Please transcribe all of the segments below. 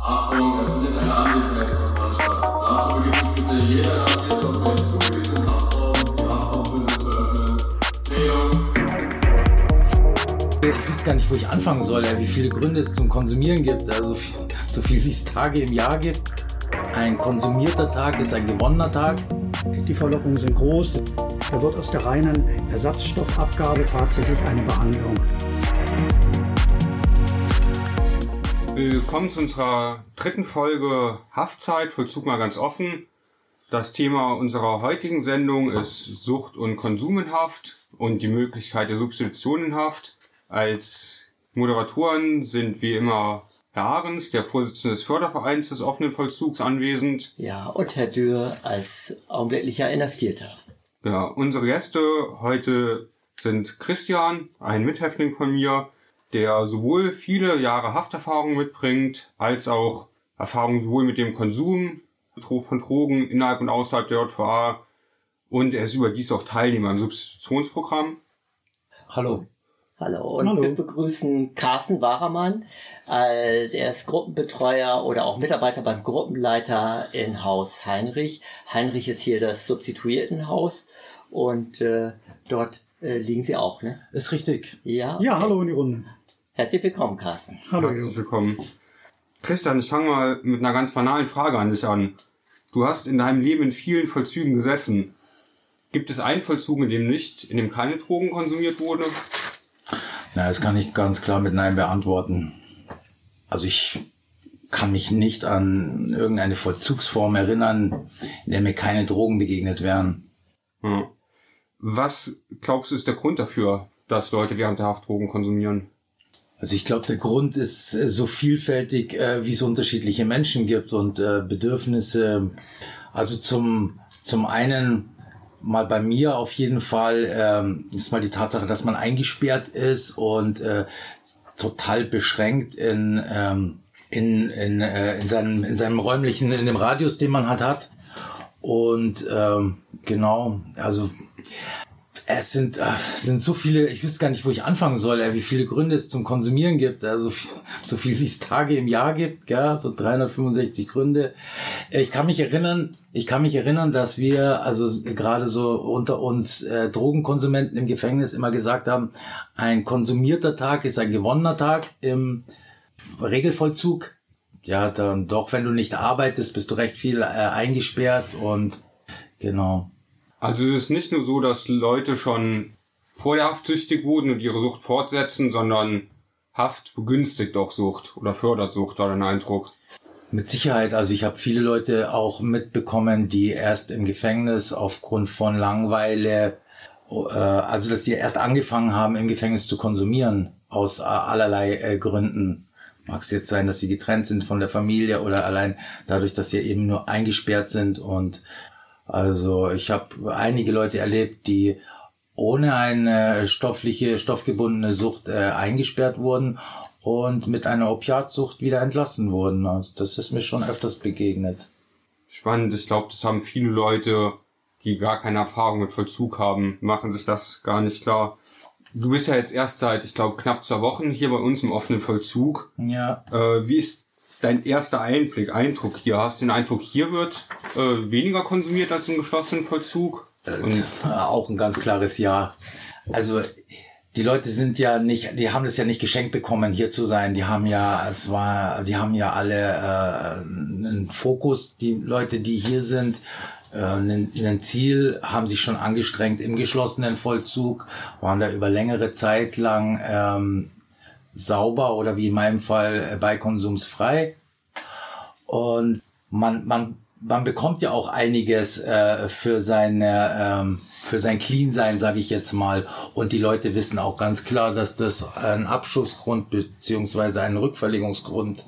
Achtung, es findet eine Anwesenheitskontrolle. Dazu begibt sich bitte jeder Nachricht auf den zugewiesenen Haftraum, die Haftraumbündel zu öffnen. Zählung. Ich weiß gar nicht, wo ich anfangen soll, wie viele Gründe es zum Konsumieren gibt. Also viel, so viel wie es Tage im Jahr gibt. Ein konsumierter Tag ist ein gewonnener Tag. Die Verlockungen sind groß. Da wird aus der reinen Ersatzstoffabgabe tatsächlich eine Behandlung. Willkommen zu unserer dritten Folge Haftzeit, Vollzug mal ganz offen. Das Thema unserer heutigen Sendung ist Sucht und Konsum in Haft und die Möglichkeit der Substitution in Haft. Als Moderatoren sind wie immer Herr Ahrens, der Vorsitzende des Fördervereins des offenen Vollzugs, anwesend. Ja, und Herr Dürr als augenblicklicher Inhaftierter. Ja, unsere Gäste heute sind Christian, ein Mithäftling von mir, der sowohl viele Jahre Hafterfahrung mitbringt, als auch Erfahrung sowohl mit dem Konsum von Drogen innerhalb und außerhalb der JVA und er ist überdies auch Teilnehmer im Substitutionsprogramm. Hallo. Hallo und Hallo. wir begrüßen Carsten Wachermann, äh, der ist Gruppenbetreuer oder auch Mitarbeiter beim Gruppenleiter in Haus Heinrich. Heinrich ist hier das Substituiertenhaus und äh, dort äh, liegen Sie auch, ne? Ist richtig. Ja. Ja, hallo in die Runde. Herzlich willkommen, Carsten. Hallo. Herzlich willkommen. Christian, ich fange mal mit einer ganz banalen Frage an dich an. Du hast in deinem Leben in vielen Vollzügen gesessen. Gibt es einen Vollzug, in dem nicht, in dem keine Drogen konsumiert wurde? Na, das kann ich ganz klar mit Nein beantworten. Also ich kann mich nicht an irgendeine Vollzugsform erinnern, in der mir keine Drogen begegnet wären. Ja. Was glaubst du ist der Grund dafür, dass Leute während der Haft Drogen konsumieren? Also ich glaube, der Grund ist äh, so vielfältig, äh, wie es unterschiedliche Menschen gibt und äh, Bedürfnisse. Also zum, zum einen mal bei mir auf jeden Fall ähm, ist mal die Tatsache, dass man eingesperrt ist und total beschränkt in, ähm, in, in, in, seinem, in seinem räumlichen, in dem Radius, den man halt hat. Und ähm, genau, also es sind, äh, sind so viele, ich wüsste gar nicht, wo ich anfangen soll, äh, wie viele Gründe es zum Konsumieren gibt. Also viel, so viel wie es Tage im Jahr gibt, gell? so 365 Gründe. Ich kann mich erinnern, ich kann mich erinnern, dass wir, also gerade so unter uns äh, Drogenkonsumenten im Gefängnis immer gesagt haben, ein konsumierter Tag ist ein gewonnener Tag im Regelvollzug. Ja, dann doch, wenn du nicht arbeitest, bist du recht viel äh, eingesperrt und genau. Also es ist nicht nur so, dass Leute schon vor der Haft süchtig wurden und ihre Sucht fortsetzen, sondern Haft begünstigt auch Sucht oder fördert Sucht, war dein Eindruck. Mit Sicherheit, also ich habe viele Leute auch mitbekommen, die erst im Gefängnis aufgrund von Langweile, äh, also dass die erst angefangen haben, im Gefängnis zu konsumieren, aus äh, allerlei äh, Gründen. Mag es jetzt sein, dass sie getrennt sind von der Familie oder allein dadurch, dass sie eben nur eingesperrt sind. Und also ich habe einige Leute erlebt, die ohne eine stoffliche, stoffgebundene Sucht äh, eingesperrt wurden und mit einer Opiatsucht wieder entlassen wurden. Also das ist mir schon öfters begegnet. Spannend, ich glaube, das haben viele Leute, die gar keine Erfahrung mit Vollzug haben, machen sich das gar nicht klar. Du bist ja jetzt erst seit, ich glaube, knapp zwei Wochen hier bei uns im offenen Vollzug. Ja, Äh, wie ist dein erster Einblick, Eindruck hier? Hast du den Eindruck, hier wird äh, weniger konsumiert als im geschlossenen Vollzug? Und Äh, auch ein ganz klares Ja. Also die Leute sind ja nicht, die haben das ja nicht geschenkt bekommen, hier zu sein. Die haben ja, es war, die haben ja alle äh, einen Fokus, die Leute, die hier sind, äh, ein, Ziel, haben sich schon angestrengt im geschlossenen Vollzug, waren da über längere Zeit lang ähm, sauber oder wie in meinem Fall äh, beikonsumsfrei. Und man, man, man bekommt ja auch einiges äh, für seine ähm, für sein Clean-Sein, sage ich jetzt mal. Und die Leute wissen auch ganz klar, dass das ein Abschussgrund beziehungsweise ein Rückverlegungsgrund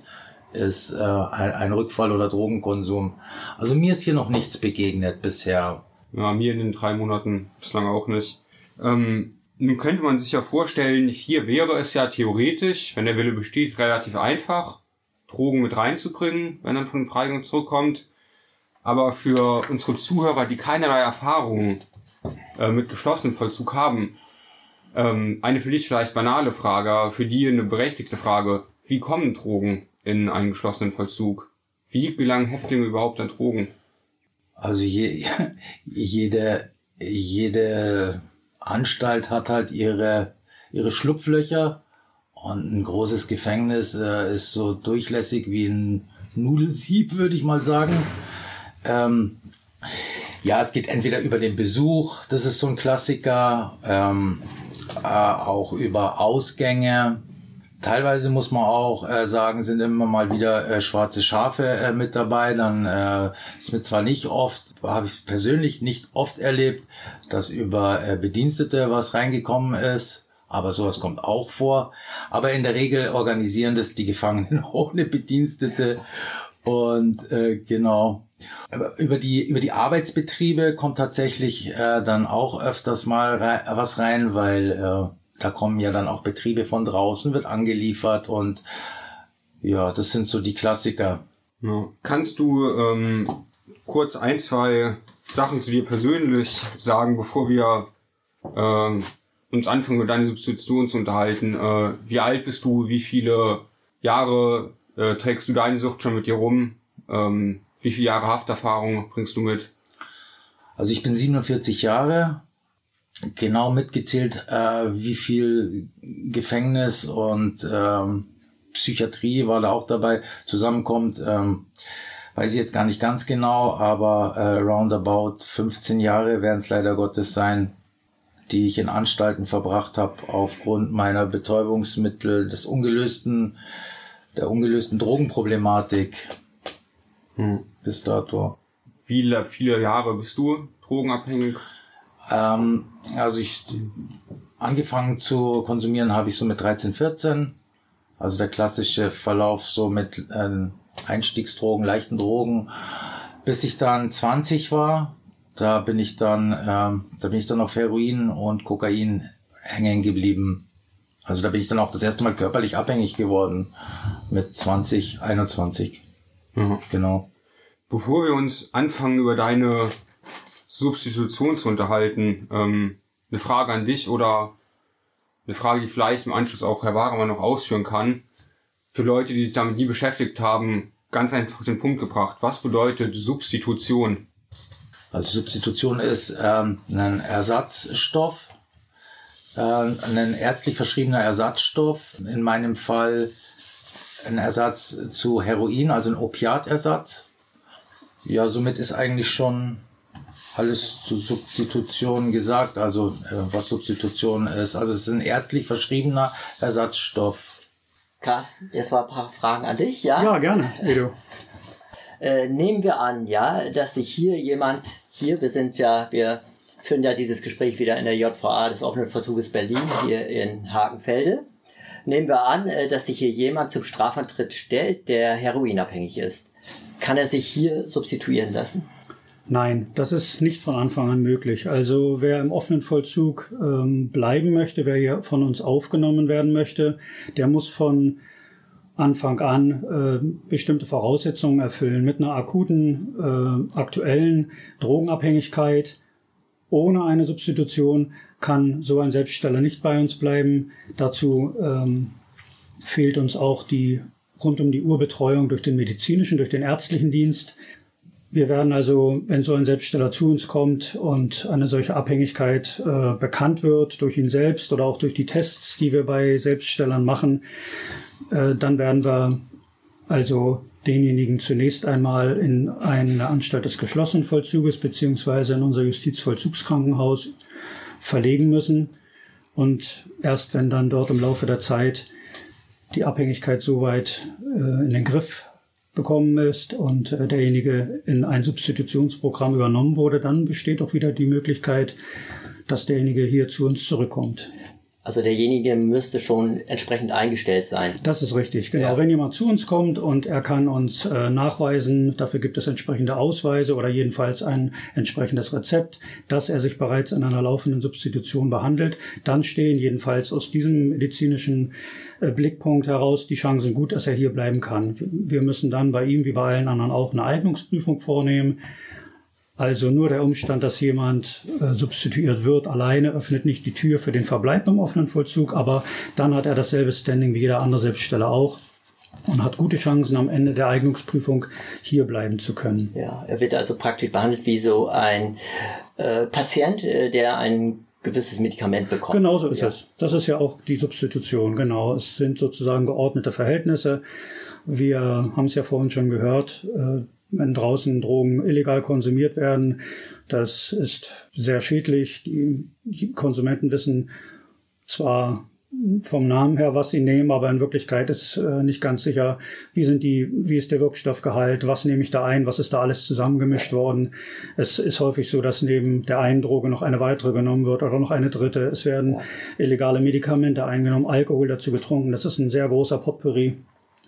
ist, äh, ein, ein Rückfall oder Drogenkonsum. Also mir ist hier noch nichts begegnet bisher. Ja, mir in den drei Monaten bislang auch nicht. Ähm, nun könnte man sich ja vorstellen, hier wäre es ja theoretisch, wenn der Wille besteht, relativ einfach, Drogen mit reinzubringen, wenn dann von Freigang zurückkommt. Aber für unsere Zuhörer, die keinerlei Erfahrung äh, mit geschlossenem Vollzug haben, Ähm, eine für dich vielleicht banale Frage, für die eine berechtigte Frage. Wie kommen Drogen in einen geschlossenen Vollzug? Wie gelangen Häftlinge überhaupt an Drogen? Also je, jede, jede Anstalt hat halt ihre, ihre Schlupflöcher und ein großes Gefängnis äh, ist so durchlässig wie ein Nudelsieb, würde ich mal sagen. Ähm, ja, es geht entweder über den Besuch, das ist so ein Klassiker, ähm, äh, auch über Ausgänge. Teilweise muss man auch äh, sagen, sind immer mal wieder äh, schwarze Schafe äh, mit dabei. Dann äh, ist mir zwar nicht oft, habe ich persönlich nicht oft erlebt, dass über äh, Bedienstete was reingekommen ist. Aber sowas kommt auch vor. Aber in der Regel organisieren das die Gefangenen ohne Bedienstete. Und äh, genau. Über die über die Arbeitsbetriebe kommt tatsächlich äh, dann auch öfters mal rei was rein, weil äh, da kommen ja dann auch Betriebe von draußen, wird angeliefert und ja, das sind so die Klassiker. Ja. Kannst du ähm, kurz ein, zwei Sachen zu dir persönlich sagen, bevor wir äh, uns anfangen, über deine Substitution zu unterhalten? Äh, wie alt bist du? Wie viele Jahre äh, trägst du deine Sucht schon mit dir rum? Ähm, wie viele Jahre Hafterfahrung bringst du mit? Also ich bin 47 Jahre, genau mitgezählt, äh, wie viel Gefängnis und ähm, Psychiatrie war da auch dabei zusammenkommt. Ähm, weiß ich jetzt gar nicht ganz genau, aber äh, roundabout 15 Jahre werden es leider Gottes sein, die ich in Anstalten verbracht habe aufgrund meiner Betäubungsmittel, des ungelösten, der ungelösten Drogenproblematik Hm. bis dato. Wie viele Jahre bist du drogenabhängig? Ähm, also ich angefangen zu konsumieren habe ich so mit 13, 14. Also der klassische Verlauf so mit ähm, Einstiegsdrogen, leichten Drogen, bis ich dann 20 war. Da bin ich dann, ähm, da bin ich dann auf Heroin und Kokain hängen geblieben. Also da bin ich dann auch das erste Mal körperlich abhängig geworden mit 20, 21. Mhm. Genau. Bevor wir uns anfangen, über deine Substitution zu unterhalten, ähm, eine Frage an dich oder eine Frage, die vielleicht im Anschluss auch Herr Wagemann noch ausführen kann. Für Leute, die sich damit nie beschäftigt haben, ganz einfach den Punkt gebracht. Was bedeutet Substitution? Also Substitution ist ähm, ein Ersatzstoff, äh, ein ärztlich verschriebener Ersatzstoff. In meinem Fall ein Ersatz zu Heroin, also ein Opiatersatz. Ja, somit ist eigentlich schon alles zu Substitution gesagt, also äh, was Substitution ist. Also es ist ein ärztlich verschriebener Ersatzstoff. Carsten, jetzt mal ein paar Fragen an dich, ja? Ja, gerne, Edo. Äh, nehmen wir an, ja, dass sich hier jemand, hier, wir sind ja, wir führen ja dieses Gespräch wieder in der JVA des offenen Verzuges Berlin, hier in Hakenfelde. Nehmen wir an, äh, dass sich hier jemand zum Strafantritt stellt, der heroinabhängig ist. Kann er sich hier substituieren lassen? Nein, das ist nicht von Anfang an möglich. Also wer im offenen Vollzug ähm, bleiben möchte, wer hier von uns aufgenommen werden möchte, der muss von Anfang an äh, bestimmte Voraussetzungen erfüllen. Mit einer akuten, äh, aktuellen Drogenabhängigkeit ohne eine Substitution kann so ein Selbststeller nicht bei uns bleiben. Dazu ähm, fehlt uns auch die rund um die Uhr Betreuung durch den medizinischen, durch den ärztlichen Dienst. Wir werden also, wenn so ein Selbststeller zu uns kommt und eine solche Abhängigkeit äh, bekannt wird durch ihn selbst oder auch durch die Tests, die wir bei Selbststellern machen, äh, dann werden wir also denjenigen zunächst einmal in eine Anstalt des geschlossenen Vollzuges beziehungsweise in unser Justizvollzugskrankenhaus verlegen müssen. Und erst wenn dann dort im Laufe der Zeit die Abhängigkeit soweit äh, in den Griff bekommen ist und äh, derjenige in ein Substitutionsprogramm übernommen wurde, dann besteht auch wieder die Möglichkeit, dass derjenige hier zu uns zurückkommt. Also derjenige müsste schon entsprechend eingestellt sein. Das ist richtig, genau. Ja. Wenn jemand zu uns kommt und er kann uns äh, nachweisen, dafür gibt es entsprechende Ausweise oder jedenfalls ein entsprechendes Rezept, dass er sich bereits in einer laufenden Substitution behandelt, dann stehen jedenfalls aus diesem medizinischen äh, Blickpunkt heraus die Chancen gut, dass er hier bleiben kann. Wir müssen dann bei ihm wie bei allen anderen auch eine Eignungsprüfung vornehmen. Also nur der Umstand, dass jemand äh, substituiert wird, alleine öffnet nicht die Tür für den Verbleib im offenen Vollzug, aber dann hat er dasselbe Standing wie jeder andere Selbststelle auch und hat gute Chancen, am Ende der Eignungsprüfung hier bleiben zu können. Ja, er wird also praktisch behandelt wie so ein äh, Patient, äh, der ein gewisses Medikament bekommt. Genau so ist ja. es. Das ist ja auch die Substitution, genau. Es sind sozusagen geordnete Verhältnisse. Wir haben es ja vorhin schon gehört, äh, wenn draußen Drogen illegal konsumiert werden, das ist sehr schädlich. Die Konsumenten wissen zwar vom Namen her, was sie nehmen, aber in Wirklichkeit ist äh, nicht ganz sicher, wie sind die, wie ist der Wirkstoffgehalt, was nehme ich da ein, was ist da alles zusammengemischt worden. Es ist häufig so, dass neben der einen Droge noch eine weitere genommen wird oder noch eine dritte. Es werden illegale Medikamente eingenommen, Alkohol dazu getrunken. Das ist ein sehr großer Potpourri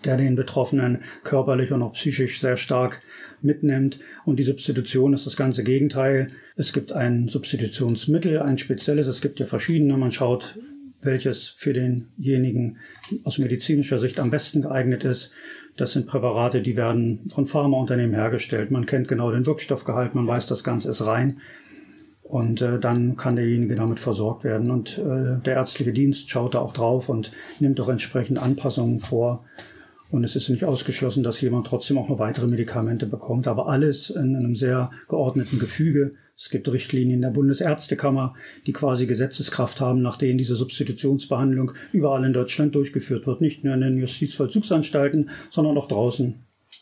der den Betroffenen körperlich und auch psychisch sehr stark mitnimmt. Und die Substitution ist das ganze Gegenteil. Es gibt ein Substitutionsmittel, ein spezielles. Es gibt ja verschiedene. Man schaut, welches für denjenigen aus medizinischer Sicht am besten geeignet ist. Das sind Präparate, die werden von Pharmaunternehmen hergestellt. Man kennt genau den Wirkstoffgehalt, man weiß, das Ganze ist rein. Und äh, dann kann derjenige damit versorgt werden. Und äh, der ärztliche Dienst schaut da auch drauf und nimmt auch entsprechend Anpassungen vor. Und es ist nicht ausgeschlossen, dass jemand trotzdem auch noch weitere Medikamente bekommt, aber alles in einem sehr geordneten Gefüge. Es gibt Richtlinien der Bundesärztekammer, die quasi Gesetzeskraft haben, nach denen diese Substitutionsbehandlung überall in Deutschland durchgeführt wird. Nicht nur in den Justizvollzugsanstalten, sondern auch draußen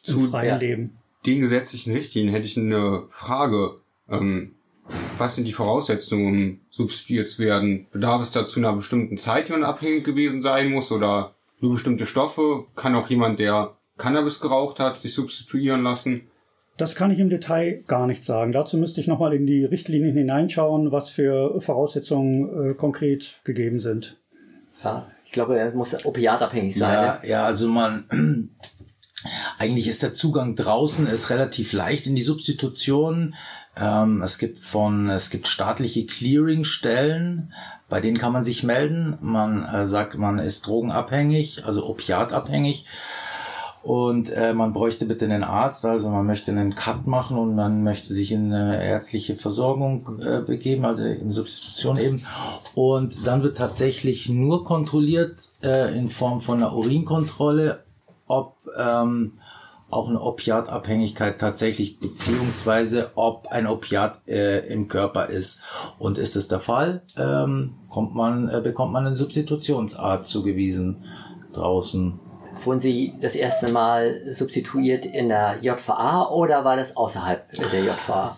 Zu- im freien. Leben. Den gesetzlichen Richtlinien hätte ich eine Frage. Ähm, was sind die Voraussetzungen, um substituiert zu werden? Bedarf es da zu einer bestimmten Zeit, die man abhängig gewesen sein muss oder nur bestimmte Stoffe? Kann auch jemand, der Cannabis geraucht hat, sich substituieren lassen? Das kann ich im Detail gar nicht sagen. Dazu müsste ich nochmal in die Richtlinien hineinschauen, was für Voraussetzungen äh, konkret gegeben sind. Ja, ich glaube, er muss opiatabhängig sein. Ja, ne? ja, also man, eigentlich ist der Zugang draußen ist relativ leicht in die Substitution. Ähm, es gibt von, es gibt staatliche Clearingstellen, bei denen kann man sich melden. Man äh, sagt, man ist drogenabhängig, also opiatabhängig. Und äh, man bräuchte bitte einen Arzt, also man möchte einen Cut machen und man möchte sich in eine ärztliche Versorgung äh, begeben, also in Substitution eben. Und dann wird tatsächlich nur kontrolliert äh, in Form von einer Urinkontrolle, ob ähm, auch eine Opiatabhängigkeit tatsächlich beziehungsweise ob ein Opiat äh, im Körper ist. Und ist es der Fall, ähm, kommt man, äh, bekommt man einen Substitutionsarzt zugewiesen draußen. Wurden Sie das erste Mal substituiert in der JVA oder war das außerhalb der JVA?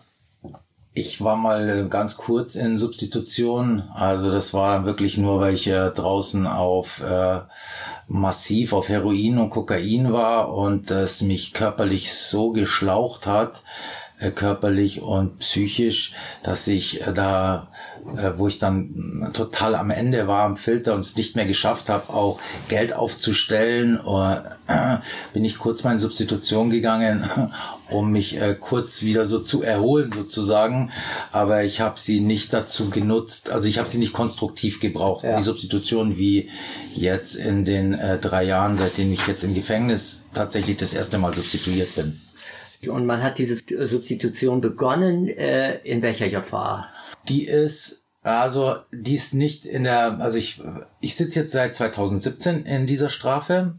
Ich war mal äh, ganz kurz in Substitution. Also das war wirklich nur, weil ich äh, draußen auf äh, massiv auf Heroin und Kokain war und das mich körperlich so geschlaucht hat, körperlich und psychisch, dass ich äh, da, äh, wo ich dann total am Ende war am Filter und es nicht mehr geschafft habe, auch Geld aufzustellen, äh, bin ich kurz mal in Substitution gegangen, um mich äh, kurz wieder so zu erholen sozusagen. Aber ich habe sie nicht dazu genutzt, also ich habe sie nicht konstruktiv gebraucht, Ja. die Substitution wie jetzt in den äh, drei Jahren, seitdem ich jetzt im Gefängnis tatsächlich das erste Mal substituiert bin. Und man hat diese Substitution begonnen äh, in welcher JVA? Die ist, also die ist nicht in der, also ich, ich sitze jetzt seit 2017 in dieser Strafe.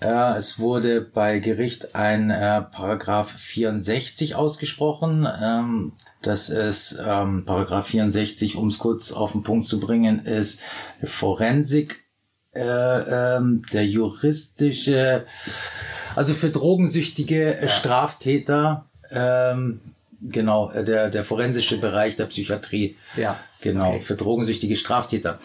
Äh, es wurde bei Gericht ein äh, Paragraph 64 ausgesprochen. Ähm, das ist ähm, Paragraph 64, um es kurz auf den Punkt zu bringen, ist Forensik, äh, ähm, der juristische, also für drogensüchtige äh, Straftäter, ähm, genau, äh, der, der forensische Bereich der Psychiatrie. Ja. Genau, Okay. für drogensüchtige Straftäter.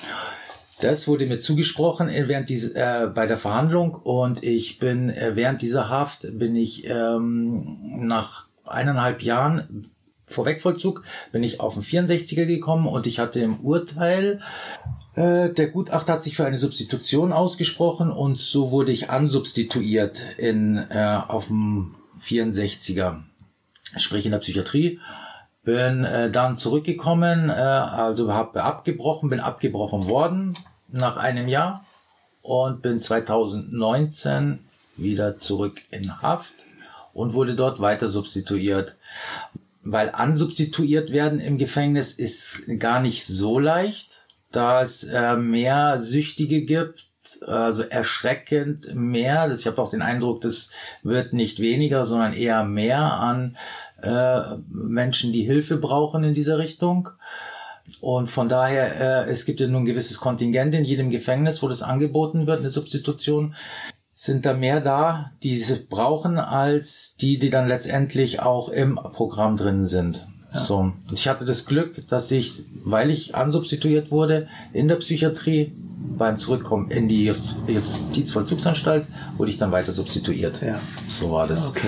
Das wurde mir zugesprochen äh, während dieses, äh, bei der Verhandlung und ich bin äh, während dieser Haft bin ich ähm, nach eineinhalb Jahren Vorwegvollzug bin ich auf den 64er gekommen und ich hatte im Urteil der Gutachter hat sich für eine Substitution ausgesprochen und so wurde ich ansubstituiert in äh, auf dem 64er, sprich in der Psychiatrie. Bin äh, dann zurückgekommen, äh, also habe abgebrochen, bin abgebrochen worden nach einem Jahr und bin 2019 wieder zurück in Haft und wurde dort weiter substituiert. weil ansubstituiert werden im Gefängnis ist gar nicht so leicht, da es äh, mehr Süchtige gibt, also erschreckend mehr. Das, ich habe auch den Eindruck, das wird nicht weniger, sondern eher mehr an äh, Menschen, die Hilfe brauchen in dieser Richtung. Und von daher, äh, es gibt ja nun ein gewisses Kontingent in jedem Gefängnis, wo das angeboten wird, eine Substitution. Sind da mehr da, die sie brauchen, als die, die dann letztendlich auch im Programm drin sind. Ja. So. Und ich hatte das Glück, dass ich, weil ich ansubstituiert wurde in der Psychiatrie, beim Zurückkommen in die Just Justizvollzugsanstalt wurde ich dann weiter substituiert. Ja. So war das. Okay.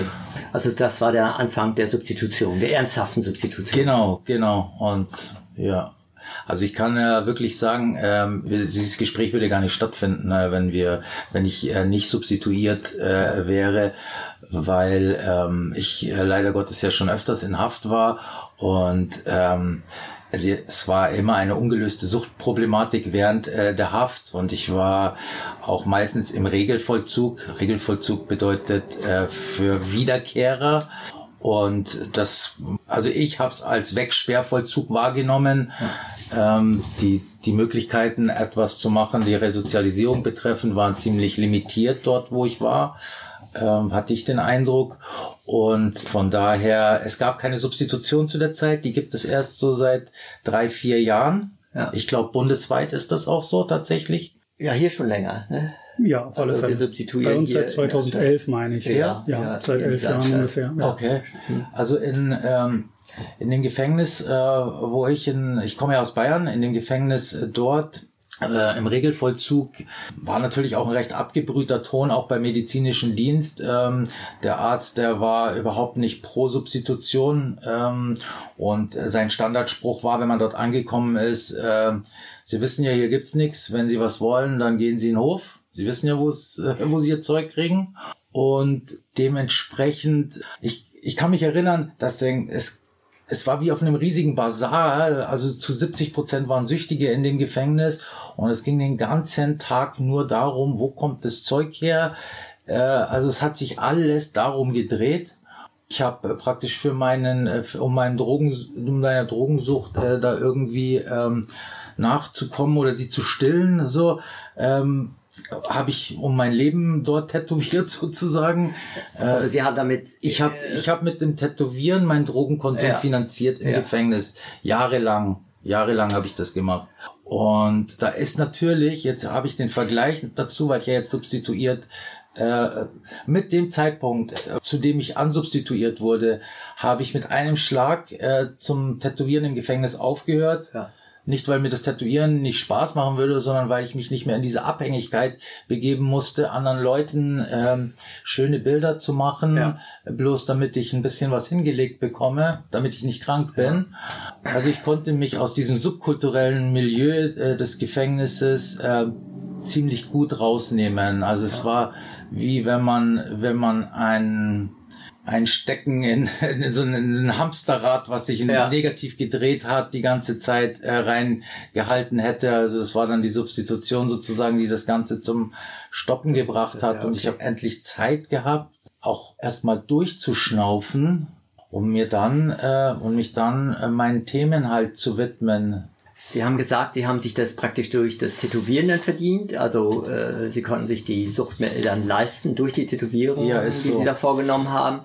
Also das war der Anfang der Substitution, der ernsthaften Substitution. Genau, genau. Und ja, also ich kann äh, wirklich sagen, ähm, dieses Gespräch würde gar nicht stattfinden, äh, wenn wir, wenn ich äh, nicht substituiert äh, wäre, weil ähm, ich äh, leider Gottes ja schon öfters in Haft war und ähm, es war immer eine ungelöste Suchtproblematik während äh, der Haft und ich war auch meistens im Regelvollzug. Regelvollzug bedeutet äh, für Wiederkehrer und das, also ich habe es als Wegsperrvollzug wahrgenommen. Ähm, die, die Möglichkeiten, etwas zu machen, die Resozialisierung betreffen, waren ziemlich limitiert dort, wo ich war ähm, hatte ich den Eindruck. Und von daher, es gab keine Substitution zu der Zeit, die gibt es erst so seit drei, vier Jahren. Ja. Ich glaube, bundesweit ist das auch so tatsächlich. Ja, hier schon länger. Ne? Ja, auf alle also Fälle. Bei uns seit 2011 meine ich. Ja, ja, ja seit elf Jahren ungefähr. Ja. Okay. Also in ähm, in dem Gefängnis, äh, wo ich in, ich komme ja aus Bayern, in dem Gefängnis äh, dort äh, Im Regelvollzug war natürlich auch ein recht abgebrühter Ton, auch beim medizinischen Dienst. Ähm, der Arzt, der war überhaupt nicht pro Substitution ähm, und sein Standardspruch war, wenn man dort angekommen ist, äh, Sie wissen ja, hier gibt's nichts. Wenn Sie was wollen, dann gehen Sie in den Hof. Sie wissen ja, äh, wo Sie Ihr Zeug kriegen. Und dementsprechend, ich, ich kann mich erinnern, dass es es war wie auf einem riesigen Bazar, also zu 70 Prozent waren Süchtige in dem Gefängnis und es ging den ganzen Tag nur darum, wo kommt das Zeug her. Äh, also es hat sich alles darum gedreht. Ich habe äh, praktisch für meinen, äh, um meinen Drogen, um meiner Drogensucht äh, da irgendwie ähm, nachzukommen oder sie zu stillen, so ähm, habe ich um mein Leben dort tätowiert sozusagen. Also Sie haben damit ich habe äh, ich habe mit dem Tätowieren meinen Drogenkonsum ja. finanziert im ja. Gefängnis jahrelang jahrelang habe ich das gemacht. Und da ist natürlich jetzt habe ich den Vergleich dazu, weil ich ja jetzt substituiert äh, mit dem Zeitpunkt, äh, zu dem ich ansubstituiert wurde, habe ich mit einem Schlag äh, zum Tätowieren im Gefängnis aufgehört. Ja nicht, weil mir das Tätowieren nicht Spaß machen würde, sondern weil ich mich nicht mehr in diese Abhängigkeit begeben musste, anderen Leuten ähm, schöne Bilder zu machen, ja. bloß damit ich ein bisschen was hingelegt bekomme, damit ich nicht krank bin. Ja. Also ich konnte mich aus diesem subkulturellen Milieu äh, des Gefängnisses äh, ziemlich gut rausnehmen. Also es war wie wenn man, wenn man ein einstecken in, in so ein Hamsterrad, was sich ja. negativ gedreht hat, die ganze Zeit äh, reingehalten hätte. Also das war dann die Substitution sozusagen, die das Ganze zum Stoppen gebracht hat. Ja, okay. Und ich habe endlich Zeit gehabt, auch erstmal durchzuschnaufen, um mir dann äh, und mich dann äh, meinen Themen halt zu widmen. Sie haben gesagt, Sie haben sich das praktisch durch das Tätowieren dann verdient. Also äh, Sie konnten sich die Suchtmittel dann leisten durch die Tätowierung, ja, die so. Sie da vorgenommen haben.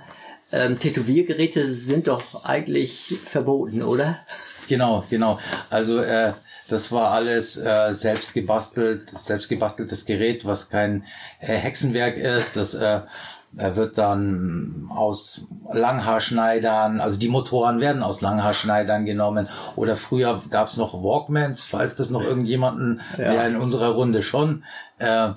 Ähm, Tätowiergeräte sind doch eigentlich verboten, oder? Genau, genau. Also äh, das war alles äh, selbst gebastelt, selbst gebasteltes Gerät, was kein äh, Hexenwerk ist. Das äh, wird dann aus Langhaarschneidern, also die Motoren werden aus Langhaarschneidern genommen. Oder früher gab es noch Walkmans, falls das noch irgendjemanden, ja, ja in unserer Runde schon. Äh,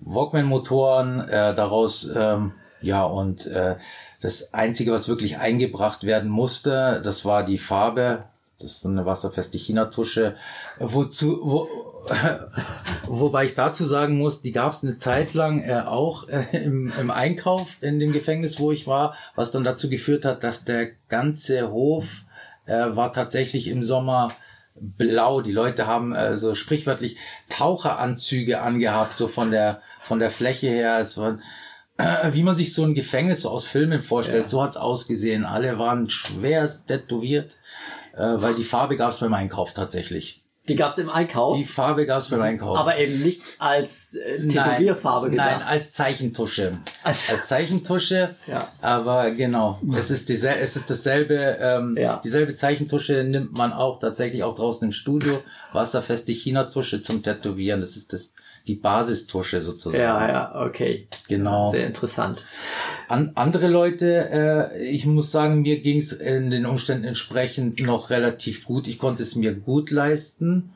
Walkman-Motoren, äh, daraus, ähm, ja, und äh, das Einzige, was wirklich eingebracht werden musste, das war die Farbe. Das ist eine wasserfeste China-Tusche. Wozu, wo, wobei ich dazu sagen muss, die gab es eine Zeit lang äh, auch äh, im, im Einkauf in dem Gefängnis, wo ich war, was dann dazu geführt hat, dass der ganze Hof äh, war tatsächlich im Sommer blau. Die Leute haben äh, so sprichwörtlich Taucheranzüge angehabt, so von der von der Fläche her. Es war wie man sich so ein Gefängnis so aus Filmen vorstellt. Ja. So hat's ausgesehen. Alle waren schwerst tätowiert, äh, weil die Farbe gab's beim Einkauf tatsächlich. Die gab's im Einkauf? Die Farbe gab's beim Einkauf. Aber eben nicht als äh, Tätowierfarbe gedacht. Nein, als Zeichentusche. Als, als Zeichentusche. Ja. Aber genau, es ist dieselbe, es ist dasselbe, ähm, Ja. dieselbe Zeichentusche nimmt man auch tatsächlich auch draußen im Studio. Wasserfeste China-Tusche zum Tätowieren. Das ist das, die Basistusche sozusagen. ja, ja, okay. Genau. Sehr interessant. An, andere Leute, äh, ich muss sagen, mir ging es in den Umständen entsprechend noch relativ gut. Ich konnte es mir gut leisten.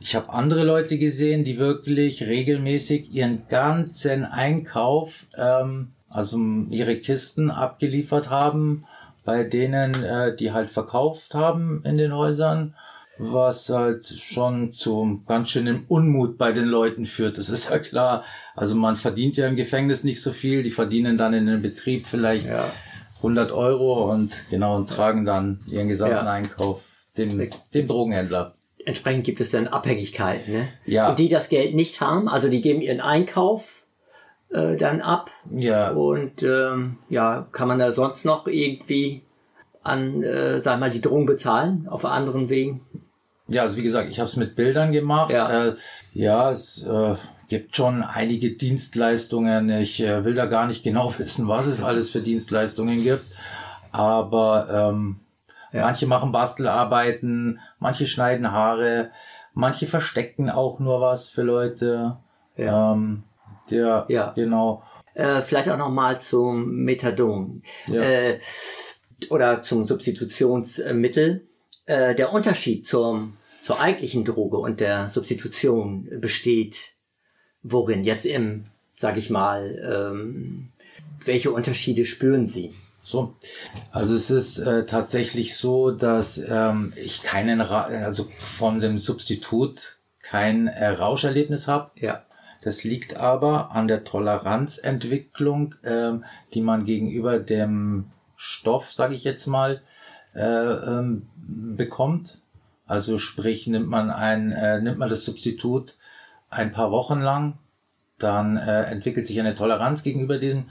Ich habe andere Leute gesehen, die wirklich regelmäßig ihren ganzen Einkauf, ähm, also ihre Kisten abgeliefert haben, bei denen, äh, die halt verkauft haben in den Häusern, was halt schon zu ganz schönem Unmut bei den Leuten führt. Das ist ja klar. Also man verdient ja im Gefängnis nicht so viel, die verdienen dann in den Betrieb vielleicht Ja. 100 Euro und genau und tragen dann ihren gesamten Ja. Einkauf dem, dem Drogenhändler. Entsprechend gibt es dann Abhängigkeiten, ne? Ja. Und die das Geld nicht haben, also die geben ihren Einkauf äh, dann ab Ja, und ähm, ja, kann man da sonst noch irgendwie an, äh, sag mal, die Drogen bezahlen auf anderen Wegen? Ja, also wie gesagt, ich habe es mit Bildern gemacht. Ja. Äh, ja, es äh, gibt schon einige Dienstleistungen. Ich äh, will da gar nicht genau wissen, was es alles für Dienstleistungen gibt. Aber ähm, Ja. manche machen Bastelarbeiten, manche schneiden Haare, manche verstecken auch nur was für Leute. Ja. Ähm, der, Ja. genau. Äh, vielleicht auch noch mal zum Methadon Ja. äh, oder zum Substitutionsmittel. Äh, der Unterschied zum, zur eigentlichen Droge und der Substitution besteht worin? Jetzt im, sag ich mal, ähm, welche Unterschiede spüren Sie? So, also es ist äh, tatsächlich so, dass ähm, ich keinen, Ra also von dem Substitut kein äh, Rauscherlebnis habe. Ja. Das liegt aber an der Toleranzentwicklung, ähm, die man gegenüber dem Stoff, sage ich jetzt mal, äh, ähm, bekommt. Also sprich, nimmt man ein, äh, nimmt man das Substitut ein paar Wochen lang, dann äh, entwickelt sich eine Toleranz gegenüber dem,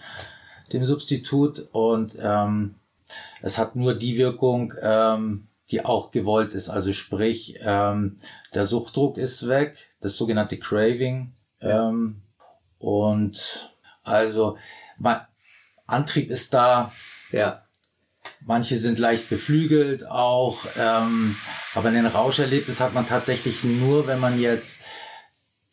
dem Substitut und ähm, es hat nur die Wirkung, ähm, die auch gewollt ist. Also sprich, ähm, der Suchtdruck ist weg, das sogenannte Craving. Ähm, und also man, Antrieb ist da, Ja. Manche sind leicht beflügelt auch, ähm, aber ein Rauscherlebnis hat man tatsächlich nur, wenn man jetzt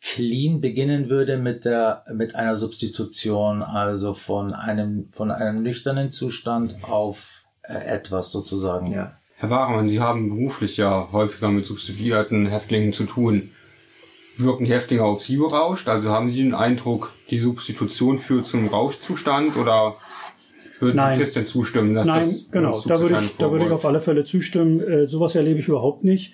clean beginnen würde mit der mit einer Substitution, also von einem von einem nüchternen Zustand auf äh, etwas sozusagen. Ja. Herr Waremann, Sie haben beruflich ja häufiger mit substituierten Häftlingen zu tun. Wirken die Häftlinge auf Sie berauscht? Also haben Sie den Eindruck, die Substitution führt zum Rauschzustand oder würden Nein. Sie Christian zustimmen, dass Nein, das genau. Da würde ich, da würde ich auf alle Fälle zustimmen. Äh, sowas erlebe ich überhaupt nicht.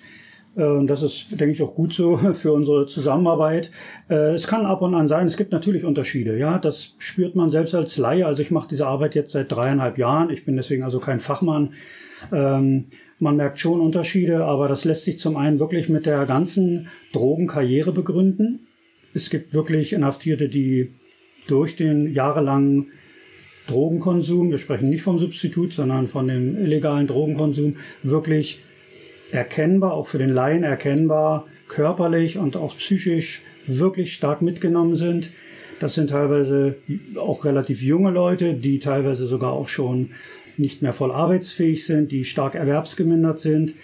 Und das ist, denke ich, auch gut so für unsere Zusammenarbeit. Äh, Es kann ab und an sein, es gibt natürlich Unterschiede. Ja, das spürt man selbst als Laie. Also ich mache diese Arbeit jetzt seit dreieinhalb Jahren. Ich bin deswegen also kein Fachmann. Ähm, man merkt schon Unterschiede, aber das lässt sich zum einen wirklich mit der ganzen Drogenkarriere begründen. Es gibt wirklich Inhaftierte, die durch den jahrelangen Drogenkonsum, wir sprechen nicht vom Substitut, sondern von dem illegalen Drogenkonsum, wirklich erkennbar, auch für den Laien erkennbar, körperlich und auch psychisch wirklich stark mitgenommen sind. Das sind teilweise auch relativ junge Leute, die teilweise sogar auch schon nicht mehr voll arbeitsfähig sind, die stark erwerbsgemindert sind.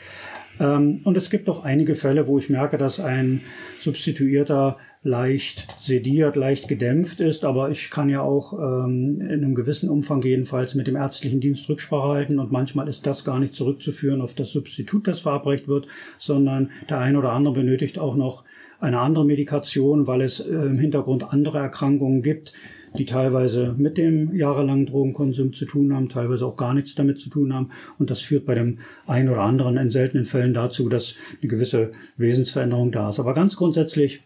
Ähm, Und es gibt auch einige Fälle, wo ich merke, dass ein Substituierter leicht sediert, leicht gedämpft ist, aber ich kann ja auch ähm, in einem gewissen Umfang jedenfalls mit dem ärztlichen Dienst Rücksprache halten und manchmal ist das gar nicht zurückzuführen auf das Substitut, das verabreicht wird, sondern der ein oder andere benötigt auch noch eine andere Medikation, weil es äh, im Hintergrund andere Erkrankungen gibt, die teilweise mit dem jahrelangen Drogenkonsum zu tun haben, teilweise auch gar nichts damit zu tun haben. Und das führt bei dem einen oder anderen in seltenen Fällen dazu, dass eine gewisse Wesensveränderung da ist. Aber ganz grundsätzlich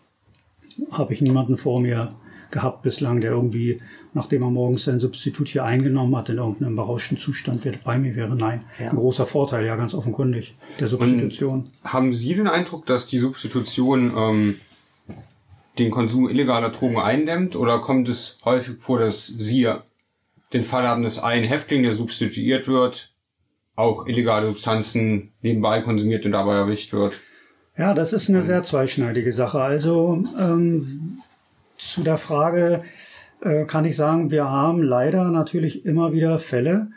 habe ich niemanden vor mir gehabt bislang, der irgendwie, nachdem er morgens sein Substitut hier eingenommen hat, in irgendeinem berauschten Zustand wieder bei mir wäre. Nein, Ja. ein großer Vorteil, ja, ganz offenkundig, der Substitution. Haben Sie den Eindruck, dass die Substitution ähm, den Konsum illegaler Drogen eindämmt? Oder kommt es häufig vor, dass Sie den Fall haben, dass ein Häftling, der substituiert wird, auch illegale Substanzen nebenbei konsumiert und dabei erwischt wird? Ja, das ist eine sehr zweischneidige Sache. Also ähm, zu der Frage äh, kann ich sagen, wir haben leider natürlich immer wieder Fälle,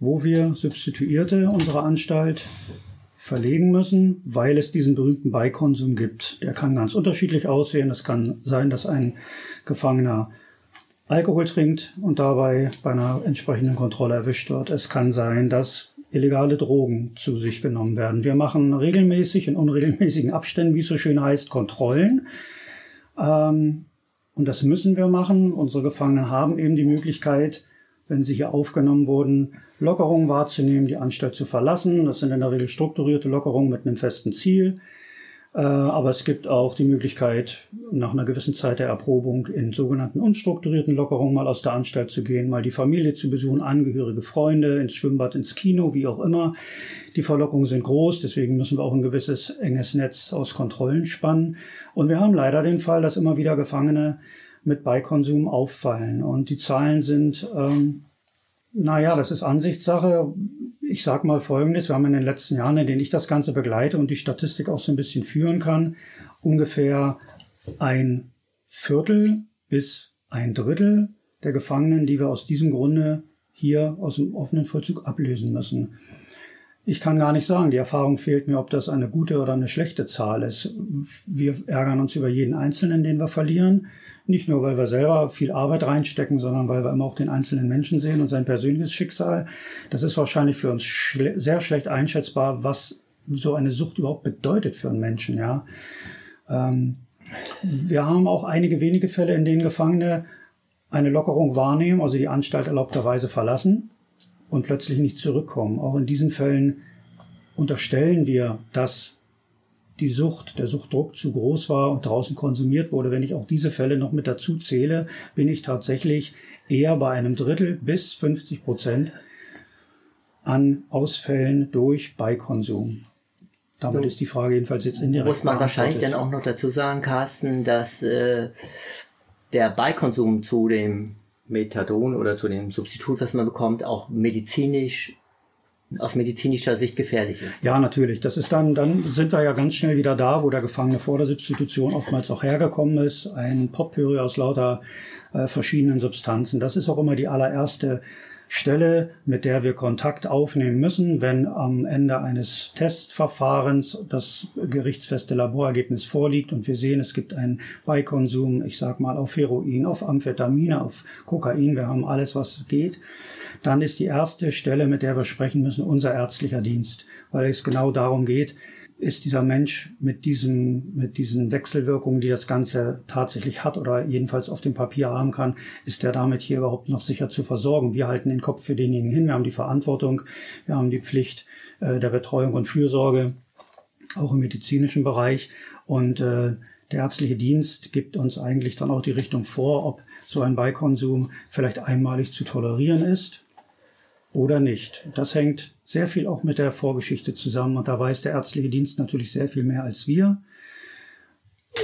wo wir Substituierte unserer Anstalt verlegen müssen, weil es diesen berühmten Beikonsum gibt. Der kann ganz unterschiedlich aussehen. Es kann sein, dass ein Gefangener Alkohol trinkt und dabei bei einer entsprechenden Kontrolle erwischt wird. Es kann sein, dass illegale Drogen zu sich genommen werden. Wir machen regelmäßig in unregelmäßigen Abständen, wie es so schön heißt, Kontrollen. Ähm, und das müssen wir machen. Unsere Gefangenen haben eben die Möglichkeit, wenn sie hier aufgenommen wurden, Lockerungen wahrzunehmen, die Anstalt zu verlassen. Das sind in der Regel strukturierte Lockerungen mit einem festen Ziel. Äh, aber es gibt auch die Möglichkeit, nach einer gewissen Zeit der Erprobung in sogenannten unstrukturierten Lockerungen mal aus der Anstalt zu gehen, mal die Familie zu besuchen, Angehörige, Freunde, ins Schwimmbad, ins Kino, wie auch immer. Die Verlockungen sind groß, deswegen müssen wir auch ein gewisses enges Netz aus Kontrollen spannen. Und wir haben leider den Fall, dass immer wieder Gefangene mit Beikonsum auffallen. Und die Zahlen sind ähm, naja, das ist Ansichtssache. Ich sage mal Folgendes. Wir haben in den letzten Jahren, in denen ich das Ganze begleite und die Statistik auch so ein bisschen führen kann, ungefähr ein Viertel bis ein Drittel der Gefangenen, die wir aus diesem Grunde hier aus dem offenen Vollzug ablösen müssen. Ich kann gar nicht sagen, die Erfahrung fehlt mir, ob das eine gute oder eine schlechte Zahl ist. Wir ärgern uns über jeden Einzelnen, den wir verlieren. Nicht nur, weil wir selber viel Arbeit reinstecken, sondern weil wir immer auch den einzelnen Menschen sehen und sein persönliches Schicksal. Das ist wahrscheinlich für uns schle sehr schlecht einschätzbar, was so eine Sucht überhaupt bedeutet für einen Menschen, ja. Ähm, wir haben auch einige wenige Fälle, in denen Gefangene eine Lockerung wahrnehmen, also die Anstalt erlaubterweise verlassen und plötzlich nicht zurückkommen. Auch in diesen Fällen unterstellen wir, dass die Sucht, der Suchtdruck zu groß war und draußen konsumiert wurde. Wenn ich auch diese Fälle noch mit dazu zähle, bin ich tatsächlich eher bei einem Drittel bis 50 Prozent an Ausfällen durch Beikonsum. Damit so. ist die Frage jedenfalls jetzt indirekt. Muss man wahrscheinlich dann auch noch dazu sagen, Carsten, dass äh, der Beikonsum zu dem Methadon oder zu dem Substitut, was man bekommt, auch medizinisch aus medizinischer Sicht gefährlich ist. Ja, natürlich. Das ist dann, dann sind wir ja ganz schnell wieder da, wo der Gefangene vor der Substitution oftmals auch hergekommen ist. Ein Potpourri aus lauter äh, verschiedenen Substanzen. Das ist auch immer die allererste Stelle, mit der wir Kontakt aufnehmen müssen, wenn am Ende eines Testverfahrens das gerichtsfeste Laborergebnis vorliegt und wir sehen, es gibt einen Beikonsum, ich sag mal, auf Heroin, auf Amphetamine, auf Kokain, wir haben alles, was geht dann ist die erste Stelle, mit der wir sprechen müssen, unser ärztlicher Dienst, weil es genau darum geht, ist dieser Mensch mit diesem, mit diesen Wechselwirkungen, die das Ganze tatsächlich hat oder jedenfalls auf dem Papier haben kann, ist er damit hier überhaupt noch sicher zu versorgen? Wir halten den Kopf für denjenigen hin. Wir haben die Verantwortung. Wir haben die Pflicht äh, der Betreuung und Fürsorge, auch im medizinischen Bereich. Und äh, der ärztliche Dienst gibt uns eigentlich dann auch die Richtung vor, ob so ein Beikonsum vielleicht einmalig zu tolerieren ist oder nicht. Das hängt sehr viel auch mit der Vorgeschichte zusammen und da weiß der ärztliche Dienst natürlich sehr viel mehr als wir.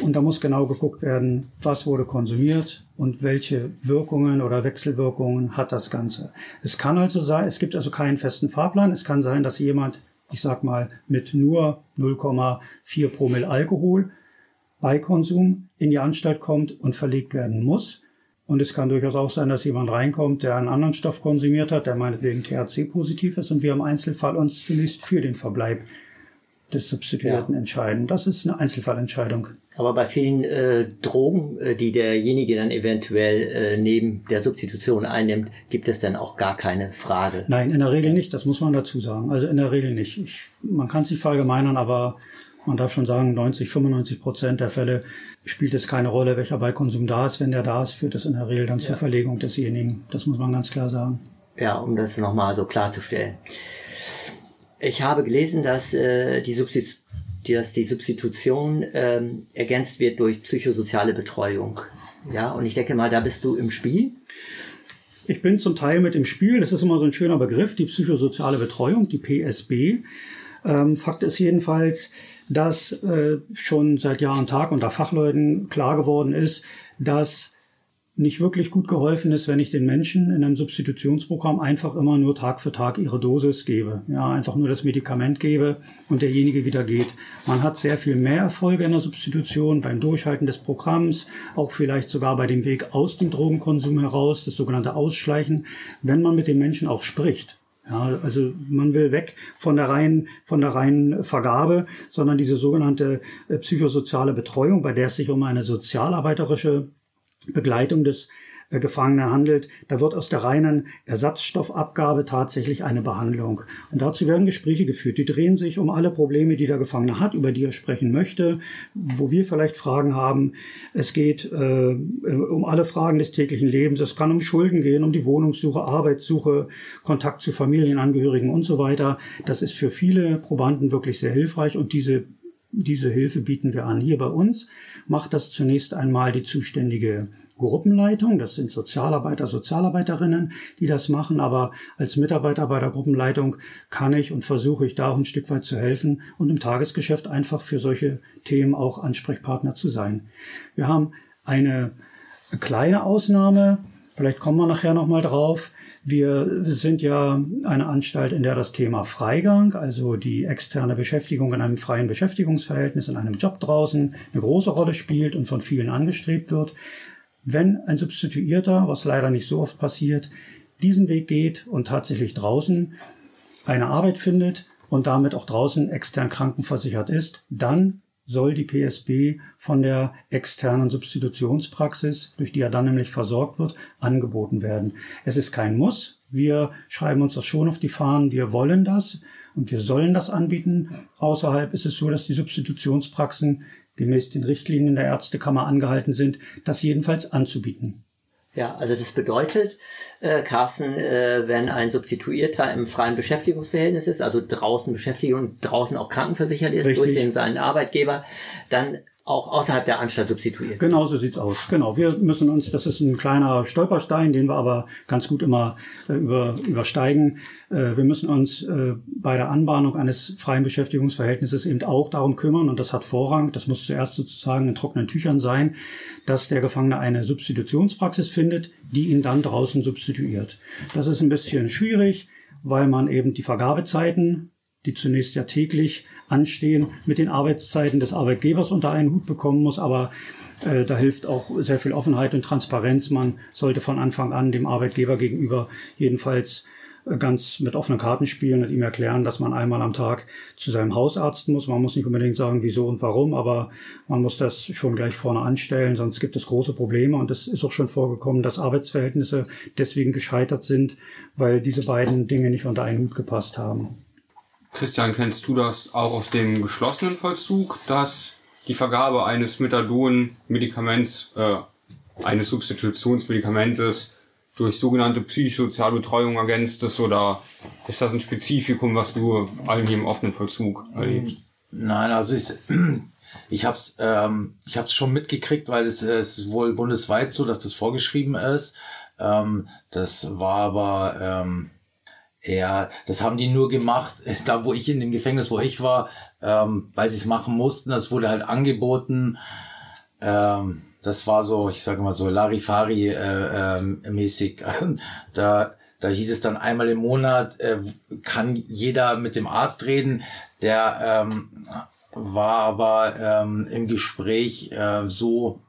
Und da muss genau geguckt werden, was wurde konsumiert und welche Wirkungen oder Wechselwirkungen hat das Ganze. Es kann also sein, es gibt also keinen festen Fahrplan. Es kann sein, dass jemand, ich sag mal, mit nur 0,4 Promille Alkohol bei Konsum in die Anstalt kommt und verlegt werden muss. Und es kann durchaus auch sein, dass jemand reinkommt, der einen anderen Stoff konsumiert hat, der meinetwegen THC-positiv ist und wir im Einzelfall uns zunächst für den Verbleib des Substituierten ja. entscheiden. Das ist eine Einzelfallentscheidung. Aber bei vielen äh, Drogen, äh, die derjenige dann eventuell äh, neben der Substitution einnimmt, gibt es dann auch gar keine Frage. Nein, in der Regel nicht. Das muss man dazu sagen. Also in der Regel nicht. Ich, man kann es nicht verallgemeinern, aber man darf schon sagen, 90, 95 Prozent der Fälle spielt es keine Rolle, welcher Beikonsum da ist. Wenn der da ist, führt es in der Regel dann ja. zur Verlegung desjenigen. Das muss man ganz klar sagen. Ja, um das nochmal so klarzustellen. Ich habe gelesen, dass, äh, die, Substitu dass die Substitution ähm, ergänzt wird durch psychosoziale Betreuung. Ja, und ich denke mal, da bist du im Spiel. Ich bin zum Teil mit im Spiel. Das ist immer so ein schöner Begriff, die psychosoziale Betreuung, die PSB. Ähm, Fakt ist jedenfalls, dass äh, schon seit Jahr und Tag unter Fachleuten klar geworden ist, dass nicht wirklich gut geholfen ist, wenn ich den Menschen in einem Substitutionsprogramm einfach immer nur Tag für Tag ihre Dosis gebe. Ja, einfach nur das Medikament gebe und derjenige wieder geht. Man hat sehr viel mehr Erfolge in der Substitution beim Durchhalten des Programms, auch vielleicht sogar bei dem Weg aus dem Drogenkonsum heraus, das sogenannte Ausschleichen, wenn man mit den Menschen auch spricht. Ja, also man will weg von der reinen, von der reinen Vergabe, sondern diese sogenannte äh, psychosoziale Betreuung, bei der es sich um eine sozialarbeiterische Begleitung des äh, Gefangenen handelt, da wird aus der reinen Ersatzstoffabgabe tatsächlich eine Behandlung. Und dazu werden Gespräche geführt. Die drehen sich um alle Probleme, die der Gefangene hat, über die er sprechen möchte, wo wir vielleicht Fragen haben. Es geht äh, um alle Fragen des täglichen Lebens. Es kann um Schulden gehen, um die Wohnungssuche, Arbeitssuche, Kontakt zu Familienangehörigen und so weiter. Das ist für viele Probanden wirklich sehr hilfreich und diese diese Hilfe bieten wir an. Hier bei uns macht das zunächst einmal die zuständige Gruppenleitung. Das sind Sozialarbeiter, Sozialarbeiterinnen, die das machen. Aber als Mitarbeiter bei der Gruppenleitung kann ich und versuche ich da auch ein Stück weit zu helfen und im Tagesgeschäft einfach für solche Themen auch Ansprechpartner zu sein. Wir haben eine kleine Ausnahme. Vielleicht kommen wir nachher nochmal drauf. Wir sind ja eine Anstalt, in der das Thema Freigang, also die externe Beschäftigung in einem freien Beschäftigungsverhältnis, in einem Job draußen, eine große Rolle spielt und von vielen angestrebt wird. Wenn ein Substituierter, was leider nicht so oft passiert, diesen Weg geht und tatsächlich draußen eine Arbeit findet und damit auch draußen extern krankenversichert ist, dann soll die PSB von der externen Substitutionspraxis, durch die er dann nämlich versorgt wird, angeboten werden. Es ist kein Muss. Wir schreiben uns das schon auf die Fahnen. Wir wollen das und wir sollen das anbieten. Außerhalb ist es so, dass die Substitutionspraxen gemäß den Richtlinien der Ärztekammer angehalten sind, das jedenfalls anzubieten. Ja, also das bedeutet, äh, Carsten, äh, wenn ein Substituierter im freien Beschäftigungsverhältnis ist, also draußen beschäftigt und draußen auch krankenversichert ist Richtig. durch den seinen Arbeitgeber, dann auch außerhalb der Anstalt substituiert. Genau so sieht's aus. Genau. Wir müssen uns, das ist ein kleiner Stolperstein, den wir aber ganz gut immer äh, über, übersteigen. Äh, wir müssen uns äh, bei der Anbahnung eines freien Beschäftigungsverhältnisses eben auch darum kümmern und das hat Vorrang. Das muss zuerst sozusagen in trockenen Tüchern sein, dass der Gefangene eine Substitutionspraxis findet, die ihn dann draußen substituiert. Das ist ein bisschen schwierig, weil man eben die Vergabezeiten die zunächst ja täglich anstehen, mit den Arbeitszeiten des Arbeitgebers unter einen Hut bekommen muss. Aber äh, da hilft auch sehr viel Offenheit und Transparenz. Man sollte von Anfang an dem Arbeitgeber gegenüber jedenfalls äh, ganz mit offenen Karten spielen und ihm erklären, dass man einmal am Tag zu seinem Hausarzt muss. Man muss nicht unbedingt sagen, wieso und warum, aber man muss das schon gleich vorne anstellen, sonst gibt es große Probleme. Und es ist auch schon vorgekommen, dass Arbeitsverhältnisse deswegen gescheitert sind, weil diese beiden Dinge nicht unter einen Hut gepasst haben. Christian, kennst du das auch aus dem geschlossenen Vollzug, dass die Vergabe eines Methadon-Medikaments, äh, eines Substitutionsmedikamentes durch sogenannte psychosoziale ergänzt ist oder ist das ein Spezifikum, was du eigentlich im offenen Vollzug erlebst? Nein, also ich, ich habe es ähm, ich hab's schon mitgekriegt, weil es ist wohl bundesweit so, dass das vorgeschrieben ist. Ähm, das war aber ähm, ja, das haben die nur gemacht, da wo ich in dem Gefängnis, wo ich war, ähm, weil sie es machen mussten. Das wurde halt angeboten. Ähm, das war so, ich sage mal so Larifari äh, ähm, da, da hieß es dann einmal im Monat äh, kann jeder mit dem Arzt reden. Der ähm, war aber ähm, im Gespräch äh, so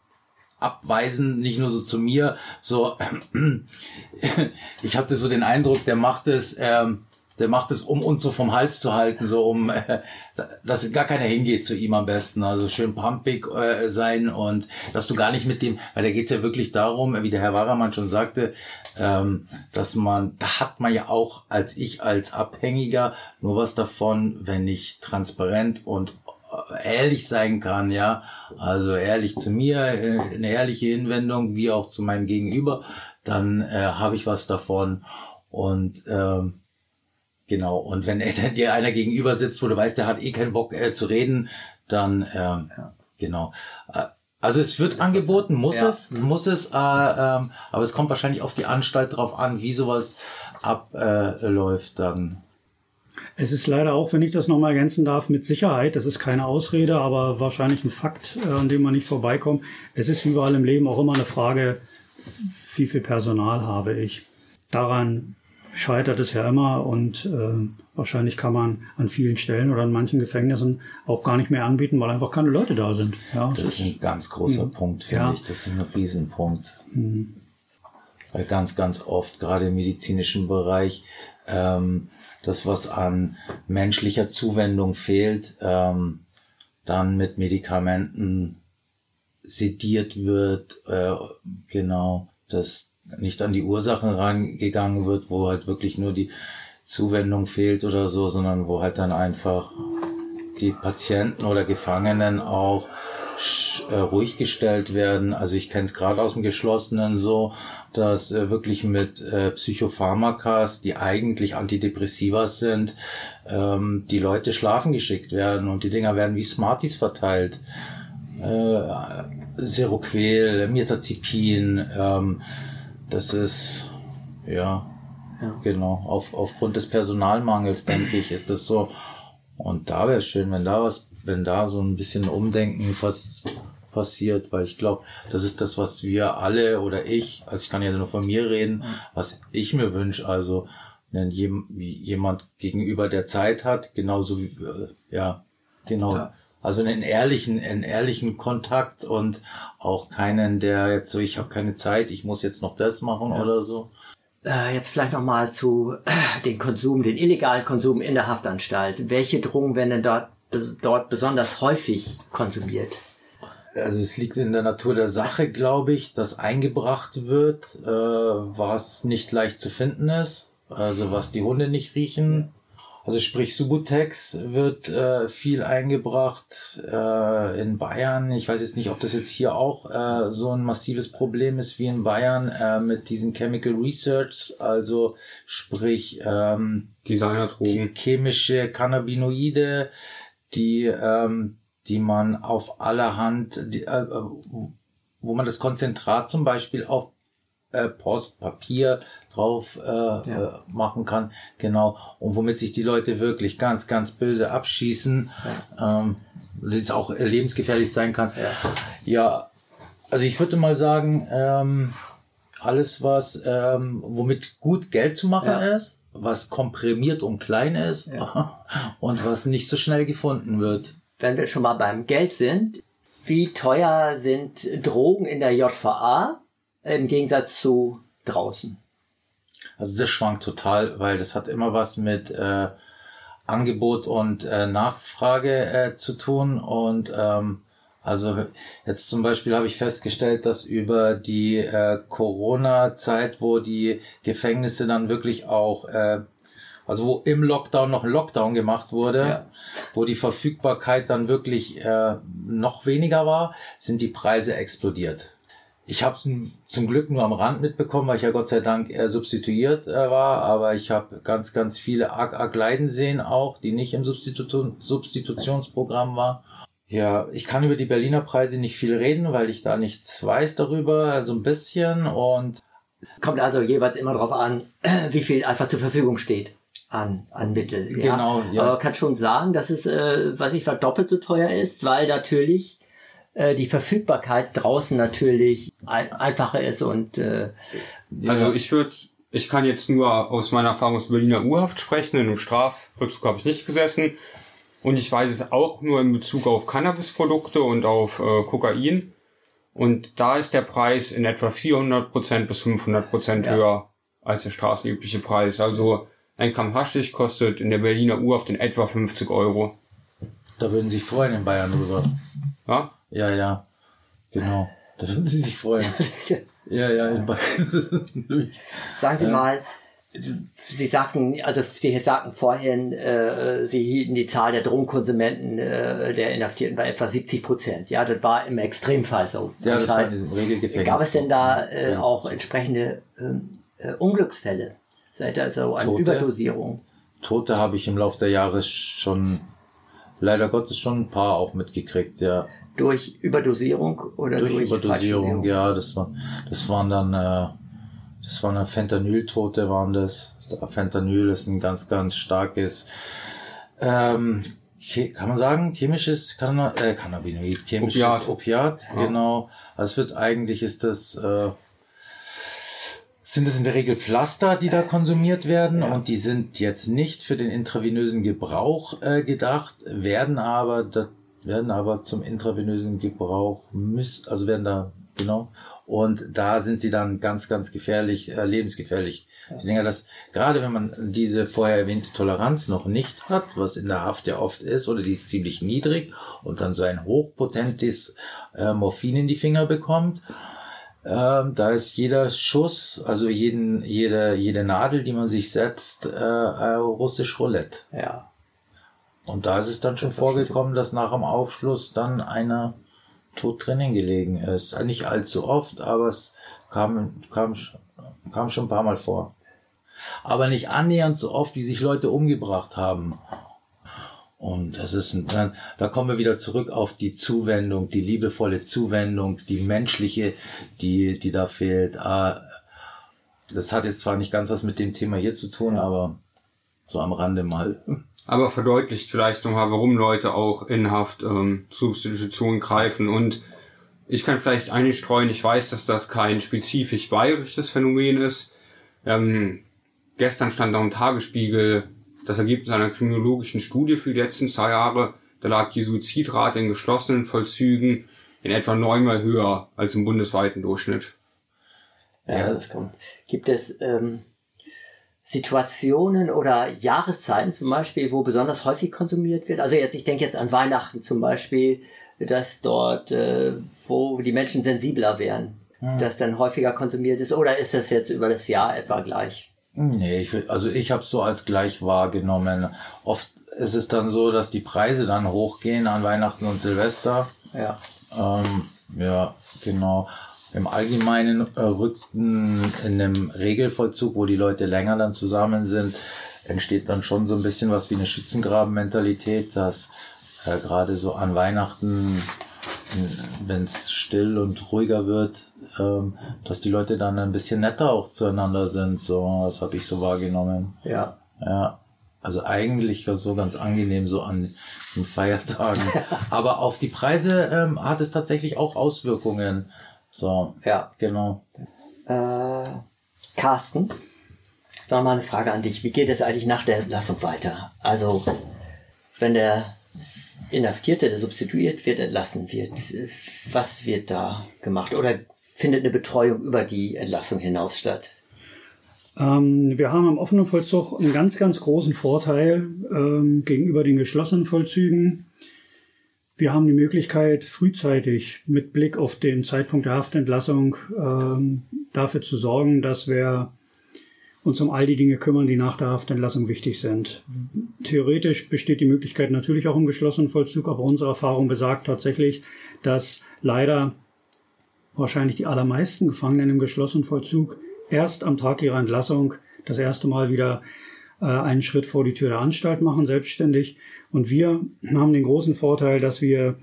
abweisen, nicht nur so zu mir, so ich hatte so den Eindruck, der macht es, ähm, der macht es, um uns so vom Hals zu halten, so um, äh, dass gar keiner hingeht zu ihm am besten, also schön pumpig äh, sein und dass du gar nicht mit dem, weil da geht's ja wirklich darum, wie der Herr Waramann schon sagte, ähm, dass man, da hat man ja auch als ich als Abhängiger nur was davon, wenn ich transparent und ehrlich sein kann, ja. Also ehrlich zu mir, äh, eine ehrliche Hinwendung, wie auch zu meinem Gegenüber, dann äh, habe ich was davon. Und ähm, genau, und wenn dir einer gegenüber sitzt, wo du weißt, der hat eh keinen Bock äh, zu reden, dann ähm, ja. genau. Äh, also es wird angeboten, muss ja. es, muss es, äh, ähm, aber es kommt wahrscheinlich auf die Anstalt drauf an, wie sowas abläuft äh, dann. Es ist leider auch, wenn ich das nochmal ergänzen darf, mit Sicherheit, das ist keine Ausrede, aber wahrscheinlich ein Fakt, äh, an dem man nicht vorbeikommt. Es ist wie überall im Leben auch immer eine Frage, wie viel Personal habe ich. Daran scheitert es ja immer und äh, wahrscheinlich kann man an vielen Stellen oder an manchen Gefängnissen auch gar nicht mehr anbieten, weil einfach keine Leute da sind. Ja, Das ist ein ganz großer Mhm. Punkt, finde Ja. ich. Das ist ein Riesenpunkt. Weil ganz, ganz oft, gerade im medizinischen Bereich, ähm, das, was an menschlicher Zuwendung fehlt, ähm, dann mit Medikamenten sediert wird, äh, genau, dass nicht an die Ursachen rangegangen wird, wo halt wirklich nur die Zuwendung fehlt oder so, sondern wo halt dann einfach die Patienten oder Gefangenen auch äh, ruhig gestellt werden. Also ich kenne es gerade aus dem Geschlossenen so, dass äh, wirklich mit äh, Psychopharmakas, die eigentlich Antidepressiva sind, ähm, die Leute schlafen geschickt werden und die Dinger werden wie Smarties verteilt. Äh, Seroquel, Mirtazapin, ähm, das ist, ja, genau, auf, aufgrund des Personalmangels, denke ich, ist das so. Und da wäre es schön, wenn da was, wenn da so ein bisschen Umdenken was passiert, weil ich glaube, das ist das, was wir alle oder ich, also ich kann ja nur von mir reden, was ich mir wünsche, also wenn jemand gegenüber der Zeit hat, genauso wie, äh, ja, genau. Also einen ehrlichen, einen ehrlichen Kontakt und auch keinen, der jetzt so, ich habe keine Zeit, ich muss jetzt noch das machen oder so. Äh, jetzt vielleicht nochmal zu äh, den Konsum, den illegalen Konsum in der Haftanstalt. Welche Drogen werden denn dort, dort besonders häufig konsumiert? Also es liegt in der Natur der Sache, glaube ich, dass eingebracht wird, äh, was nicht leicht zu finden ist, also was die Hunde nicht riechen. Also sprich Subutex wird äh, viel eingebracht äh, in Bayern. Ich weiß jetzt nicht, ob das jetzt hier auch äh, so ein massives Problem ist wie in Bayern äh, mit diesen Chemical Research, also sprich ähm, Designerdrogen. chemische Cannabinoide, die, ähm, die man auf allerhand, die, äh, äh, wo man das Konzentrat zum Beispiel auf äh, Post, Papier drauf äh, äh, machen kann, genau, und womit sich die Leute wirklich ganz, ganz böse abschießen, ähm, das jetzt auch äh, lebensgefährlich sein kann. Ja, also ich würde mal sagen, ähm, alles was, ähm, womit gut Geld zu machen Ja. ist, was komprimiert und klein ist und was nicht so schnell gefunden wird. Wenn wir schon mal beim Geld sind, wie teuer sind Drogen in der JVA im Gegensatz zu draußen? Also das schwankt total, weil das hat immer was mit äh, Angebot und äh, Nachfrage äh, zu tun. Und ähm, also jetzt zum Beispiel habe ich festgestellt, dass über die äh, Corona-Zeit, wo die Gefängnisse dann wirklich auch, äh, also wo im Lockdown noch ein Lockdown gemacht wurde, Ja. wo die Verfügbarkeit dann wirklich äh, noch weniger war, sind die Preise explodiert. Ich habe es zum Glück nur am Rand mitbekommen, weil ich ja Gott sei Dank äh, substituiert äh, war, aber ich habe ganz, ganz viele arg, arg leiden sehen auch, die nicht im Substitu Substitutionsprogramm waren. Ja, ich kann über die Berliner Preise nicht viel reden, weil ich da nichts weiß darüber, so ein bisschen und Kommt also jeweils immer darauf an, wie viel einfach zur Verfügung steht an, an Mittel. Ja. Genau, ja. Aber man kann schon sagen, dass es, äh, was ich war, doppelt so teuer ist, weil natürlich äh, die Verfügbarkeit draußen natürlich ein, einfacher ist und äh, Also ich würde, ich kann jetzt nur aus meiner Erfahrung aus Berliner Urhaft sprechen, in einem Strafvollzug habe ich nicht gesessen. Und ich weiß es auch nur in Bezug auf Cannabisprodukte und auf äh, Kokain. Und da ist der Preis in etwa 400% bis 500% höher als der straßenübliche Preis. Also ein Gramm Haschisch kostet in der Berliner Urhaft in etwa 50 Euro. da würden Sie sich freuen in Bayern drüber. Ja? Ja, ja, genau. Da würden Sie sich freuen. Ja, ja, in Bayern. sagen Sie mal, Sie sagten, also Sie sagten vorhin, äh, Sie hielten die Zahl der Drogenkonsumenten äh, der Inhaftierten bei etwa 70 Prozent. Ja, das war im Extremfall so. ja, das war in diesem Regelgefängnis. Gab es denn da äh, auch entsprechende ähm, äh, Unglücksfälle? Seid ihr also an Tote? Überdosierung? Tote habe ich im Laufe der Jahre schon, leider Gottes, schon ein paar auch mitgekriegt, ja. Durch Überdosierung oder durch, Durch Überdosierung, ja, das war, das waren dann, äh, das waren dann Fentanyl-Tote waren das, Fentanyl ist ein ganz, ganz starkes, ähm, kann man sagen, chemisches Canna äh, Cannabinoid, chemisches Opiat, Opiat ja. genau. Also es wird eigentlich ist das äh, sind es in der Regel Pflaster, die da konsumiert werden ja. und die sind jetzt nicht für den intravenösen Gebrauch äh, gedacht, werden aber werden aber zum intravenösen Gebrauch miss, also werden da genau und da sind sie dann ganz ganz gefährlich, äh, lebensgefährlich. Ich denke, dass gerade wenn man diese vorher erwähnte Toleranz noch nicht hat, was in der Haft ja oft ist, oder die ist ziemlich niedrig und dann so ein hochpotentes äh, Morphin in die Finger bekommt, ähm, da ist jeder Schuss, also jeden, jede, jede Nadel, die man sich setzt, äh, äh, russisch Roulette. Ja. Und da ist es dann schon vorgekommen, dass nach dem Aufschluss dann einer tot drinnen gelegen ist. Nicht allzu oft, aber es kam, kam, kam schon ein paar Mal vor. Aber nicht annähernd so oft, wie sich Leute umgebracht haben. Und das ist ein, dann, da kommen wir wieder zurück auf die Zuwendung, die liebevolle Zuwendung, die menschliche, die, die da fehlt. Ah, das hat jetzt zwar nicht ganz was mit dem Thema hier zu tun, aber so am Rande mal. Aber verdeutlicht vielleicht nochmal, warum Leute auch in Haft ähm, Substitution greifen. Und ich kann vielleicht einstreuen, ich weiß, dass das kein spezifisch bayerisches Phänomen ist. Ähm, gestern stand da im Tagesspiegel, das Ergebnis einer kriminologischen Studie für die letzten zwei Jahre, da lag die Suizidrate in geschlossenen Vollzügen in etwa neunmal höher als im bundesweiten Durchschnitt. Ja, das kommt. Gibt es ähm, Situationen oder Jahreszeiten zum Beispiel, wo besonders häufig konsumiert wird? Also jetzt, ich denke jetzt an Weihnachten zum Beispiel, dass dort, äh, wo die Menschen sensibler wären, hm. dass dann häufiger konsumiert ist, oder ist das jetzt über das Jahr etwa gleich? Nee, ich will, also ich habe so als gleich wahrgenommen. Oft ist es dann so, dass die Preise dann hochgehen an Weihnachten und Silvester. Ja. Ähm, ja, genau. Im Allgemeinen äh, rückten in einem Regelvollzug, wo die Leute länger dann zusammen sind, entsteht dann schon so ein bisschen was wie eine Schützengraben-Mentalität, dass äh, gerade so an Weihnachten, wenn es still und ruhiger wird, ähm, dass die Leute dann ein bisschen netter auch zueinander sind. So, das habe ich so wahrgenommen. Ja. Ja. Also eigentlich so ganz angenehm so an den Feiertagen. Aber auf die Preise ähm, hat es tatsächlich auch Auswirkungen. So. Ja. Genau. Äh, Carsten, da mal eine Frage an dich. Wie geht es eigentlich nach der Entlassung weiter? Also, wenn der Inhaftierte, der substituiert wird, entlassen wird, was wird da gemacht? Oder findet eine Betreuung über die Entlassung hinaus statt? Ähm, wir haben im offenen Vollzug einen ganz, ganz großen Vorteil ähm, gegenüber den geschlossenen Vollzügen. Wir haben die Möglichkeit, frühzeitig mit Blick auf den Zeitpunkt der Haftentlassung ähm, dafür zu sorgen, dass wir uns um all die Dinge kümmern, die nach der Haftentlassung wichtig sind. Theoretisch besteht die Möglichkeit natürlich auch im geschlossenen Vollzug, aber unsere Erfahrung besagt tatsächlich, dass leider wahrscheinlich die allermeisten Gefangenen im geschlossenen Vollzug erst am Tag ihrer Entlassung das erste Mal wieder äh, einen Schritt vor die Tür der Anstalt machen, selbstständig. Und wir haben den großen Vorteil, dass wir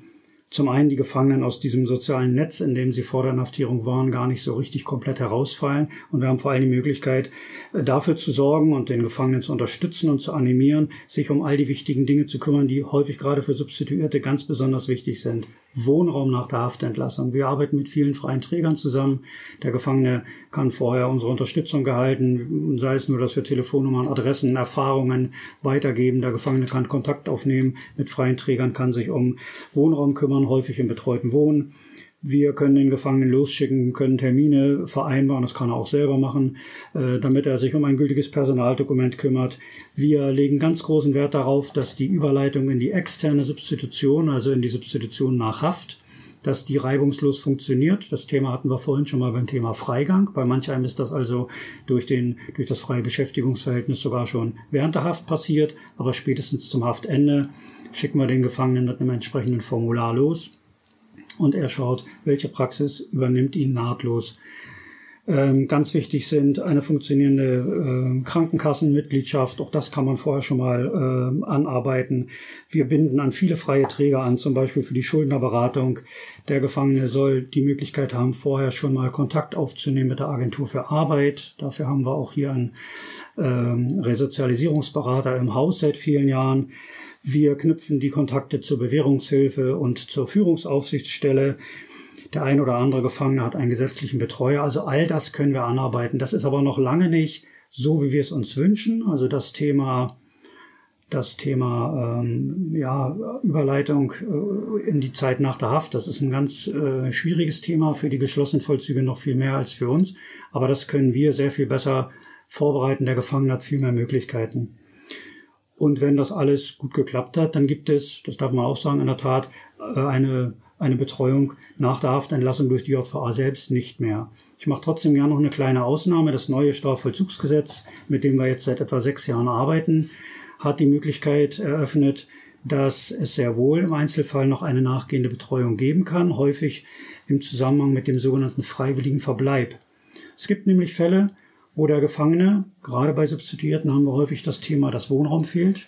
zum einen die Gefangenen aus diesem sozialen Netz, in dem sie vor der Inhaftierung waren, gar nicht so richtig komplett herausfallen. Und wir haben vor allem die Möglichkeit, äh, dafür zu sorgen und den Gefangenen zu unterstützen und zu animieren, sich um all die wichtigen Dinge zu kümmern, die häufig gerade für Substituierte ganz besonders wichtig sind. Wohnraum nach der Haftentlassung. Wir arbeiten mit vielen freien Trägern zusammen. Der Gefangene kann vorher unsere Unterstützung gehalten, sei es nur, dass wir Telefonnummern, Adressen, Erfahrungen weitergeben. Der Gefangene kann Kontakt aufnehmen mit freien Trägern, kann sich um Wohnraum kümmern, häufig im betreuten Wohnen. Wir können den Gefangenen losschicken, können Termine vereinbaren, das kann er auch selber machen, äh, damit er sich um ein gültiges Personaldokument kümmert. Wir legen ganz großen Wert darauf, dass die Überleitung in die externe Substitution, also in die Substitution nach Haft, dass die reibungslos funktioniert. Das Thema hatten wir vorhin schon mal beim Thema Freigang. Bei manch einem ist das also durch, den, durch das freie Beschäftigungsverhältnis sogar schon während der Haft passiert, aber spätestens zum Haftende schicken wir den Gefangenen mit einem entsprechenden Formular los und er schaut, welche Praxis übernimmt ihn nahtlos. Ähm, ganz wichtig sind eine funktionierende äh, Krankenkassenmitgliedschaft. Auch das kann man vorher schon mal äh, anarbeiten. Wir binden an viele freie Träger an, zum Beispiel für die Schuldnerberatung. Der Gefangene soll die Möglichkeit haben, vorher schon mal Kontakt aufzunehmen mit der Agentur für Arbeit. Dafür haben wir auch hier einen ähm, Resozialisierungsberater im Haus seit vielen Jahren. Wir knüpfen die Kontakte zur Bewährungshilfe und zur Führungsaufsichtsstelle. Der ein oder andere Gefangene hat einen gesetzlichen Betreuer. Also all das können wir anarbeiten. Das ist aber noch lange nicht so, wie wir es uns wünschen. Also das Thema, das Thema ähm, ja, Überleitung äh, in die Zeit nach der Haft, das ist ein ganz äh, schwieriges Thema für die geschlossenen Vollzüge noch viel mehr als für uns. Aber das können wir sehr viel besser vorbereiten. Der Gefangene hat viel mehr Möglichkeiten. Und wenn das alles gut geklappt hat, dann gibt es, das darf man auch sagen, in der Tat äh, eine eine Betreuung nach der Haftentlassung durch die JVA selbst nicht mehr. Ich mache trotzdem gerne noch eine kleine Ausnahme. Das neue Strafvollzugsgesetz, mit dem wir jetzt seit etwa sechs Jahren arbeiten, hat die Möglichkeit eröffnet, dass es sehr wohl im Einzelfall noch eine nachgehende Betreuung geben kann, häufig im Zusammenhang mit dem sogenannten freiwilligen Verbleib. Es gibt nämlich Fälle, wo der Gefangene, gerade bei Substituierten haben wir häufig das Thema, dass Wohnraum fehlt,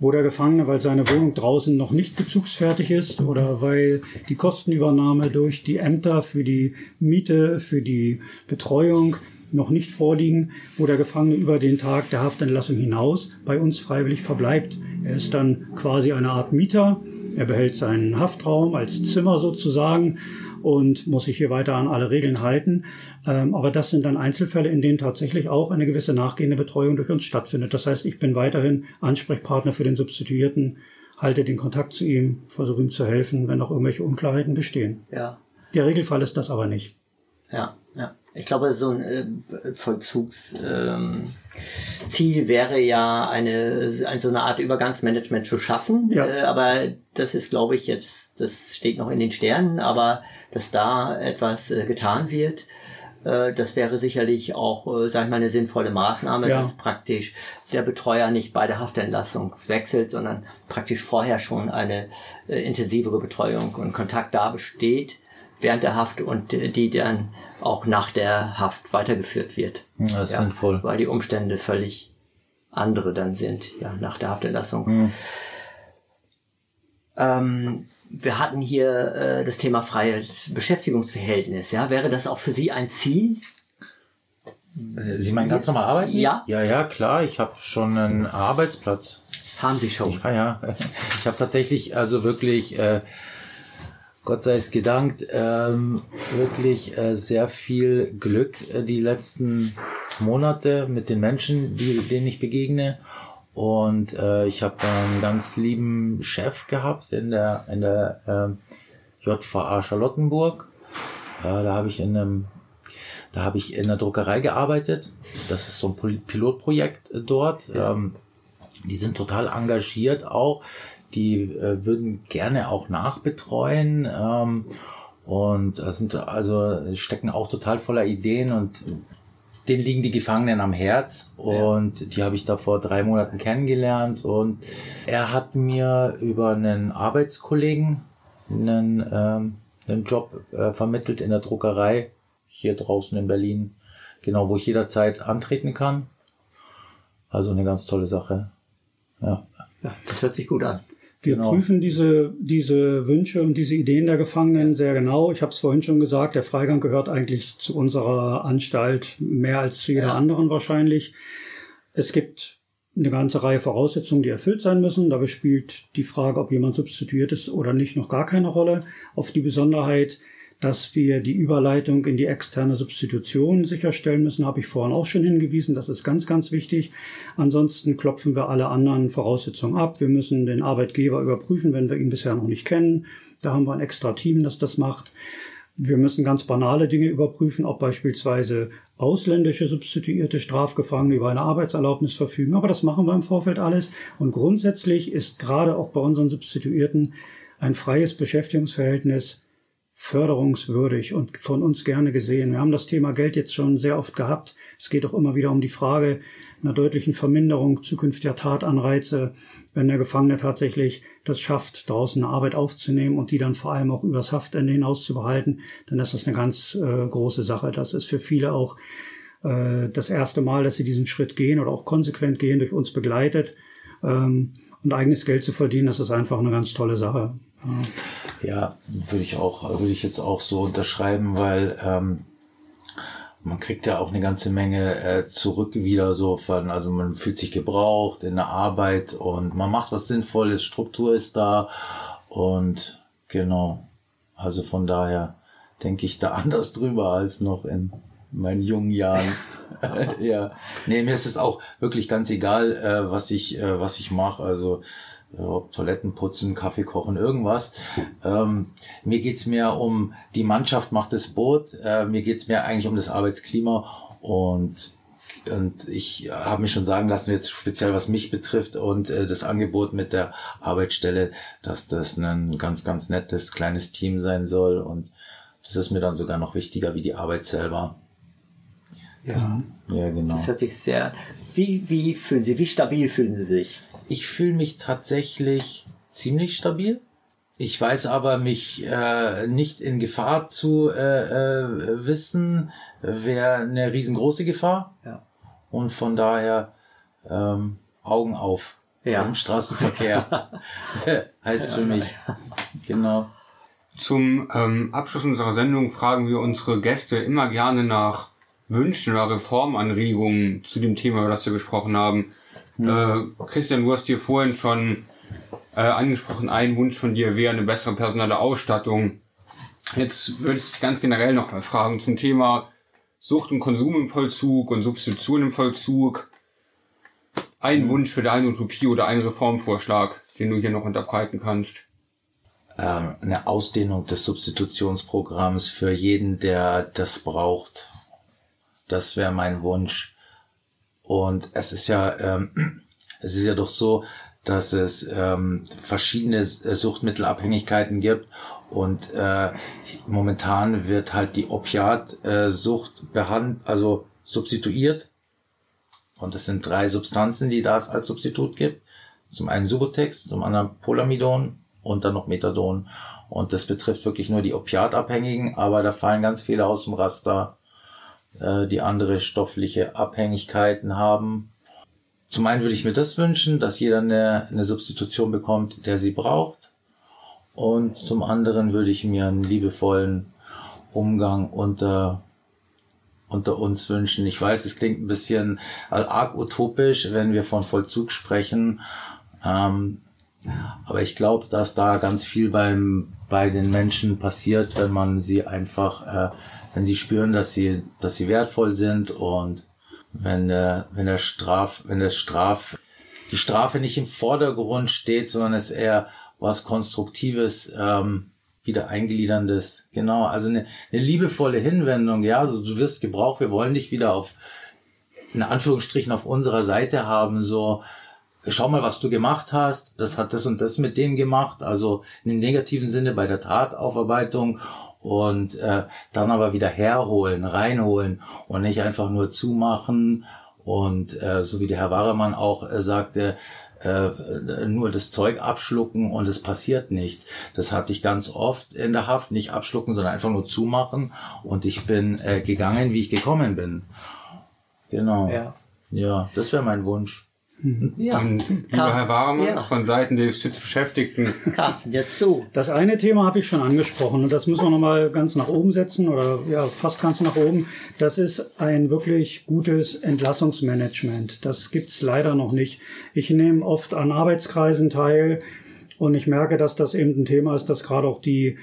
wo der Gefangene, weil seine Wohnung draußen noch nicht bezugsfertig ist oder weil die Kostenübernahme durch die Ämter für die Miete, für die Betreuung noch nicht vorliegen, wo der Gefangene über den Tag der Haftentlassung hinaus bei uns freiwillig verbleibt. Er ist dann quasi eine Art Mieter. Er behält seinen Haftraum als Zimmer sozusagen und muss sich hier weiter an alle Regeln halten. Ähm, aber das sind dann Einzelfälle, in denen tatsächlich auch eine gewisse nachgehende Betreuung durch uns stattfindet. Das heißt, ich bin weiterhin Ansprechpartner für den Substituierten, halte den Kontakt zu ihm, versuche ihm zu helfen, wenn noch irgendwelche Unklarheiten bestehen. Ja. Der Regelfall ist das aber nicht. Ja, ja. Ich glaube, so ein äh, Vollzugsziel ähm, wäre ja eine, eine so eine Art Übergangsmanagement zu schaffen. Ja. Äh, aber das ist, glaube ich, jetzt, das steht noch in den Sternen, aber dass da etwas äh, getan wird, das wäre sicherlich auch, äh, sag ich mal, eine sinnvolle Maßnahme, ja. dass praktisch der Betreuer nicht bei der Haftentlassung wechselt, sondern praktisch vorher schon eine äh, intensivere Betreuung und Kontakt da besteht während der Haft und äh, die dann auch nach der Haft weitergeführt wird. Ja, das ja, sinnvoll. Weil die Umstände völlig andere dann sind, ja, nach der Haftentlassung. Mhm. Ähm, wir hatten hier äh, das Thema freies Beschäftigungsverhältnis, ja. Wäre das auch für Sie ein Ziel? Sie meinen ganz normal arbeiten? Ja. Ja, ja, klar. Ich habe schon einen Arbeitsplatz. Haben Sie schon? Ja, ja. Ich habe tatsächlich also wirklich äh, Gott sei es gedankt, ähm, wirklich äh, sehr viel Glück äh, die letzten Monate mit den Menschen, die, denen ich begegne. Und äh, ich habe einen ganz lieben Chef gehabt in der, in der äh, JVA Charlottenburg. Ja, da habe ich in einem da habe ich in der Druckerei gearbeitet. Das ist so ein Pilotprojekt äh, dort. Ähm, die sind total engagiert auch die äh, würden gerne auch nachbetreuen. Ähm, und das sind also stecken auch total voller Ideen und denen liegen die Gefangenen am Herz und ja. die habe ich da vor drei Monaten kennengelernt und er hat mir über einen Arbeitskollegen einen, ähm, einen Job äh, vermittelt in der Druckerei hier draußen in Berlin, genau wo ich jederzeit antreten kann. Also eine ganz tolle Sache. Ja. Ja, das hört sich gut an. Wir genau. prüfen diese, diese Wünsche und diese Ideen der Gefangenen sehr genau. Ich habe es vorhin schon gesagt, der Freigang gehört eigentlich zu unserer Anstalt mehr als zu jeder ja. anderen wahrscheinlich. Es gibt eine ganze Reihe Voraussetzungen, die erfüllt sein müssen. Dabei spielt die Frage, ob jemand substituiert ist oder nicht, noch gar keine Rolle. Auf die Besonderheit dass wir die Überleitung in die externe Substitution sicherstellen müssen, habe ich vorhin auch schon hingewiesen. Das ist ganz, ganz wichtig. Ansonsten klopfen wir alle anderen Voraussetzungen ab. Wir müssen den Arbeitgeber überprüfen, wenn wir ihn bisher noch nicht kennen. Da haben wir ein extra Team, das das macht. Wir müssen ganz banale Dinge überprüfen, ob beispielsweise ausländische substituierte Strafgefangene über eine Arbeitserlaubnis verfügen. Aber das machen wir im Vorfeld alles. Und grundsätzlich ist gerade auch bei unseren Substituierten ein freies Beschäftigungsverhältnis förderungswürdig und von uns gerne gesehen. Wir haben das Thema Geld jetzt schon sehr oft gehabt. Es geht auch immer wieder um die Frage einer deutlichen Verminderung zukünftiger Tatanreize, wenn der Gefangene tatsächlich das schafft, draußen eine Arbeit aufzunehmen und die dann vor allem auch übers Haftende hinaus zu behalten, dann ist das eine ganz äh, große Sache. Das ist für viele auch äh, das erste Mal, dass sie diesen Schritt gehen oder auch konsequent gehen, durch uns begleitet. Ähm, und eigenes Geld zu verdienen, das ist einfach eine ganz tolle Sache. Ja, würde ich auch, würde ich jetzt auch so unterschreiben, weil ähm, man kriegt ja auch eine ganze Menge äh, zurück wieder so von, also man fühlt sich gebraucht in der Arbeit und man macht was Sinnvolles, Struktur ist da und genau. Also von daher denke ich da anders drüber als noch in meinen jungen Jahren. ja. Nee, mir ist es auch wirklich ganz egal, äh, was ich, äh, was ich mache. Also äh, Toiletten putzen, Kaffee kochen, irgendwas. Ähm, mir geht's mehr um die Mannschaft macht das Boot. Äh, mir geht's mehr eigentlich um das Arbeitsklima und und ich habe mich schon sagen lassen, jetzt speziell was mich betrifft und äh, das Angebot mit der Arbeitsstelle, dass das ein ganz, ganz nettes kleines Team sein soll. Und das ist mir dann sogar noch wichtiger wie die Arbeit selber. Ja, ja genau. Das hört sich sehr. Wie, wie fühlen Sie, wie stabil fühlen Sie sich? Ich fühle mich tatsächlich ziemlich stabil. Ich weiß aber, mich äh, nicht in Gefahr zu äh, äh, wissen, wäre eine riesengroße Gefahr. Ja. Und von daher ähm, Augen auf ja. im Straßenverkehr heißt ja, für mich. Genau. Zum ähm, Abschluss unserer Sendung fragen wir unsere Gäste immer gerne nach Wünschen oder Reformanregungen zu dem Thema, über das wir gesprochen haben. Mhm. Äh, Christian, du hast dir vorhin schon äh, angesprochen, ein Wunsch von dir wäre eine bessere personelle Ausstattung. Jetzt würde ich ganz generell noch mal fragen zum Thema Sucht und Konsum im Vollzug und Substitution im Vollzug. Ein mhm. Wunsch für deine Utopie oder ein Reformvorschlag, den du hier noch unterbreiten kannst. Ähm, eine Ausdehnung des Substitutionsprogramms für jeden, der das braucht. Das wäre mein Wunsch. Und es ist ja, ähm, es ist ja doch so, dass es ähm, verschiedene Suchtmittelabhängigkeiten gibt und äh, momentan wird halt die Opiatsucht äh, behandelt, also substituiert. Und es sind drei Substanzen, die da es als Substitut gibt. Zum einen Subotex, zum anderen Polamidon und dann noch Methadon. Und das betrifft wirklich nur die Opiatabhängigen, aber da fallen ganz viele aus dem Raster äh, die andere stoffliche Abhängigkeiten haben. Zum einen würde ich mir das wünschen, dass jeder eine, eine Substitution bekommt, der sie braucht. Und zum anderen würde ich mir einen liebevollen Umgang unter unter uns wünschen. Ich weiß, es klingt ein bisschen arg utopisch, wenn wir von Vollzug sprechen. Ähm, aber ich glaube, dass da ganz viel beim, bei den Menschen passiert, wenn man sie einfach äh, wenn sie spüren, dass sie, dass sie wertvoll sind und wenn, äh, wenn der Straf, wenn das Straf, die Strafe nicht im Vordergrund steht, sondern es eher was Konstruktives, ähm, wieder eingliederndes, genau, also eine, eine liebevolle Hinwendung, ja, also du wirst gebraucht, wir wollen dich wieder auf, in Anführungsstrichen auf unserer Seite haben, so, schau mal, was du gemacht hast, das hat das und das mit denen gemacht, also dem negativen Sinne bei der Tataufarbeitung und äh, dann aber wieder herholen, reinholen und nicht einfach nur zumachen und äh, so wie der Herr Waremann auch äh, sagte, äh, nur das Zeug abschlucken und es passiert nichts. Das hatte ich ganz oft in der Haft, nicht abschlucken, sondern einfach nur zumachen und ich bin äh, gegangen, wie ich gekommen bin. Genau. Ja, ja das wäre mein Wunsch. Ja. Und lieber Herr Warmer, ja. von Seiten der Justizbeschäftigten. Carsten, jetzt du. Das eine Thema habe ich schon angesprochen und das müssen wir nochmal ganz nach oben setzen oder ja, fast ganz nach oben. Das ist ein wirklich gutes Entlassungsmanagement. Das gibt's leider noch nicht. Ich nehme oft an Arbeitskreisen teil und ich merke, dass das eben ein Thema ist, dass gerade auch die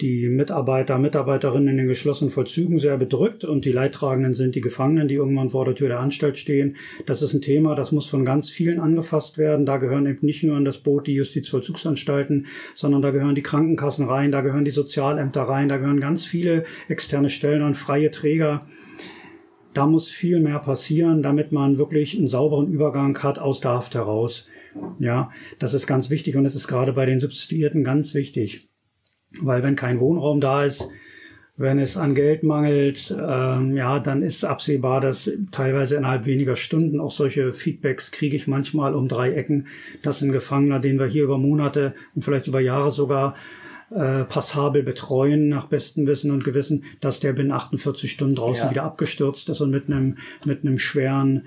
die Mitarbeiter, Mitarbeiterinnen in den geschlossenen Vollzügen sehr bedrückt und die Leidtragenden sind die Gefangenen, die irgendwann vor der Tür der Anstalt stehen. Das ist ein Thema, das muss von ganz vielen angefasst werden. Da gehören eben nicht nur an das Boot die Justizvollzugsanstalten, sondern da gehören die Krankenkassen rein, da gehören die Sozialämter rein, da gehören ganz viele externe Stellen an freie Träger. Da muss viel mehr passieren, damit man wirklich einen sauberen Übergang hat aus der Haft heraus. Ja, das ist ganz wichtig und es ist gerade bei den Substituierten ganz wichtig. Weil wenn kein Wohnraum da ist, wenn es an Geld mangelt, ähm, ja, dann ist absehbar, dass teilweise innerhalb weniger Stunden auch solche Feedbacks kriege ich manchmal um drei Ecken, dass ein Gefangener, den wir hier über Monate und vielleicht über Jahre sogar äh, passabel betreuen nach bestem Wissen und Gewissen, dass der binnen 48 Stunden draußen Ja. wieder abgestürzt ist und mit einem mit einem schweren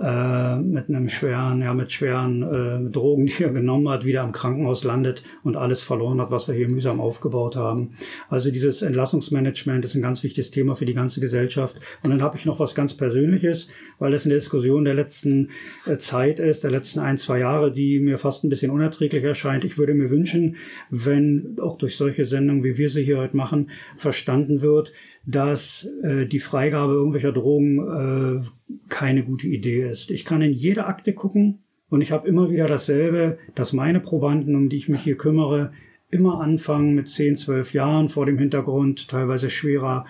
äh, mit einem schweren ja mit schweren äh, Drogen, die er genommen hat, wieder im Krankenhaus landet und alles verloren hat, was wir hier mühsam aufgebaut haben. Also dieses Entlassungsmanagement ist ein ganz wichtiges Thema für die ganze Gesellschaft. Und dann habe ich noch was ganz Persönliches, weil es eine Diskussion der letzten äh, Zeit ist, der letzten ein, zwei Jahre, die mir fast ein bisschen unerträglich erscheint. Ich würde mir wünschen, wenn auch durch solche Sendungen, wie wir sie hier heute machen, verstanden wird, dass äh, die Freigabe irgendwelcher Drogen äh, keine gute Idee ist. Ich kann in jede Akte gucken und ich habe immer wieder dasselbe, dass meine Probanden, um die ich mich hier kümmere, immer anfangen mit 10, 12 Jahren vor dem Hintergrund teilweise schwerer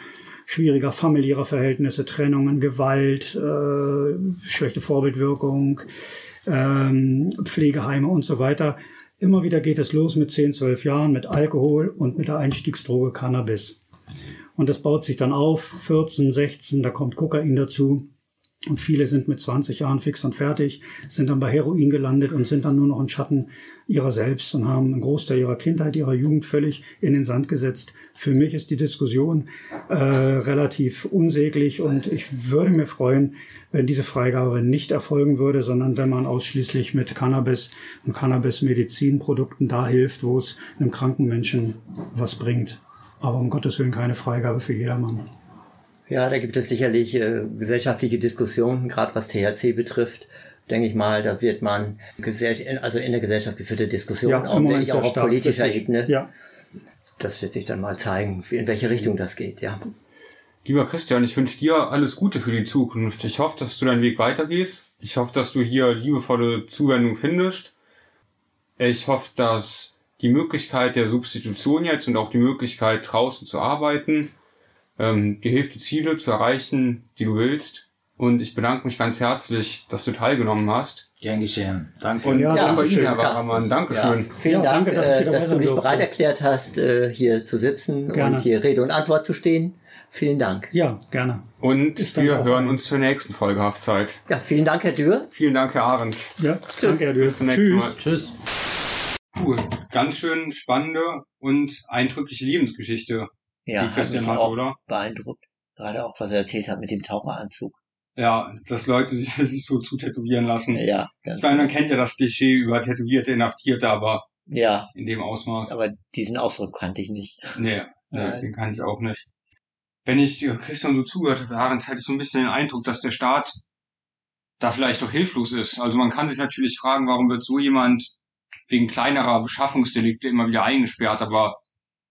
schwieriger familiärer Verhältnisse, Trennungen, Gewalt, äh, schlechte Vorbildwirkung, ähm, Pflegeheime und so weiter. Immer wieder geht es los mit 10, 12 Jahren mit Alkohol und mit der Einstiegsdroge Cannabis. Und das baut sich dann auf, 14, 16, da kommt Kokain dazu. Und viele sind mit 20 Jahren fix und fertig, sind dann bei Heroin gelandet und sind dann nur noch ein Schatten ihrer selbst und haben einen Großteil ihrer Kindheit, ihrer Jugend völlig in den Sand gesetzt. Für mich ist die Diskussion äh, relativ unsäglich und ich würde mir freuen, wenn diese Freigabe nicht erfolgen würde, sondern wenn man ausschließlich mit Cannabis und Cannabis-Medizinprodukten da hilft, wo es einem kranken Menschen was bringt. Aber um Gottes Willen keine Freigabe für jedermann. Ja, da gibt es sicherlich äh, gesellschaftliche Diskussionen, gerade was THC betrifft. Denke ich mal, da wird man also in der Gesellschaft geführte Diskussionen, auch, Moment auch sehr auf stark, politischer wirklich. Ebene. Ja. Das wird sich dann mal zeigen, in welche Richtung das geht, ja. Lieber Christian, ich wünsche dir alles Gute für die Zukunft. Ich hoffe, dass du deinen Weg weitergehst. Ich hoffe, dass du hier liebevolle Zuwendung findest. Ich hoffe, dass die Möglichkeit der Substitution jetzt und auch die Möglichkeit draußen zu arbeiten ähm, dir hilft, die Ziele zu erreichen, die du willst. Und ich bedanke mich ganz herzlich, dass du teilgenommen hast. Gern geschehen. Danke. Und Ja, auch bei danke Ihnen, schön, Herr Waramann. Dankeschön. Ja, vielen Ja, Dank, danke, dass äh, dass, dabei du dich bereit erklärt hast, äh, hier zu sitzen Gerne. und hier Rede und Antwort zu stehen. Vielen Dank. Ja, gerne. Und Ich wir auch. hören uns zur nächsten Folge Haftzeit. Ja, vielen Dank, Herr Dürr. Vielen Dank, Herr Ahrens. Ja, danke, Herr Dürr. Bis zum nächsten Mal. Tschüss. Puh, ganz schön spannende und eindrückliche Lebensgeschichte, Ja, die hat Christian mich hat, auch oder? beeindruckt. Gerade auch, was er erzählt hat mit dem Taucheranzug. Ja, dass Leute sich, sich so zu tätowieren lassen. Ja, ganz Ich meine, man kennt ja das Klischee über tätowierte Inhaftierte, aber ja, in dem Ausmaß. aber diesen Ausdruck kannte ich nicht. nee, Nein. den kann ich auch nicht. Wenn ich Christian so zugehört habe, Ahrens, hatte ich so ein bisschen den Eindruck, dass der Staat da vielleicht doch hilflos ist. Also man kann sich natürlich fragen, warum wird so jemand wegen kleinerer Beschaffungsdelikte immer wieder eingesperrt, aber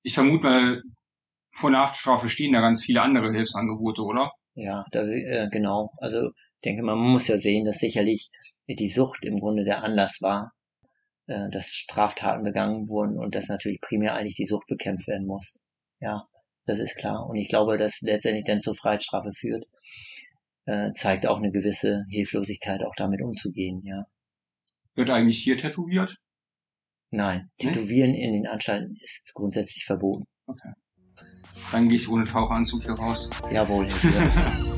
ich vermute mal, vor einer Haftstrafe stehen da ganz viele andere Hilfsangebote, oder? Ja, da, äh, genau. Also ich denke, man muss ja sehen, dass sicherlich die Sucht im Grunde der Anlass war, äh, dass Straftaten begangen wurden und dass natürlich primär eigentlich die Sucht bekämpft werden muss. Ja, das ist klar. Und ich glaube, dass letztendlich dann zur Freiheitsstrafe führt, äh, zeigt auch eine gewisse Hilflosigkeit, auch damit umzugehen. Ja, Wird eigentlich hier tätowiert? nein? Tätowieren in den Anstalten ist grundsätzlich verboten. Dann gehe ich ohne Taucheranzug hier raus. Jawohl. Dürr.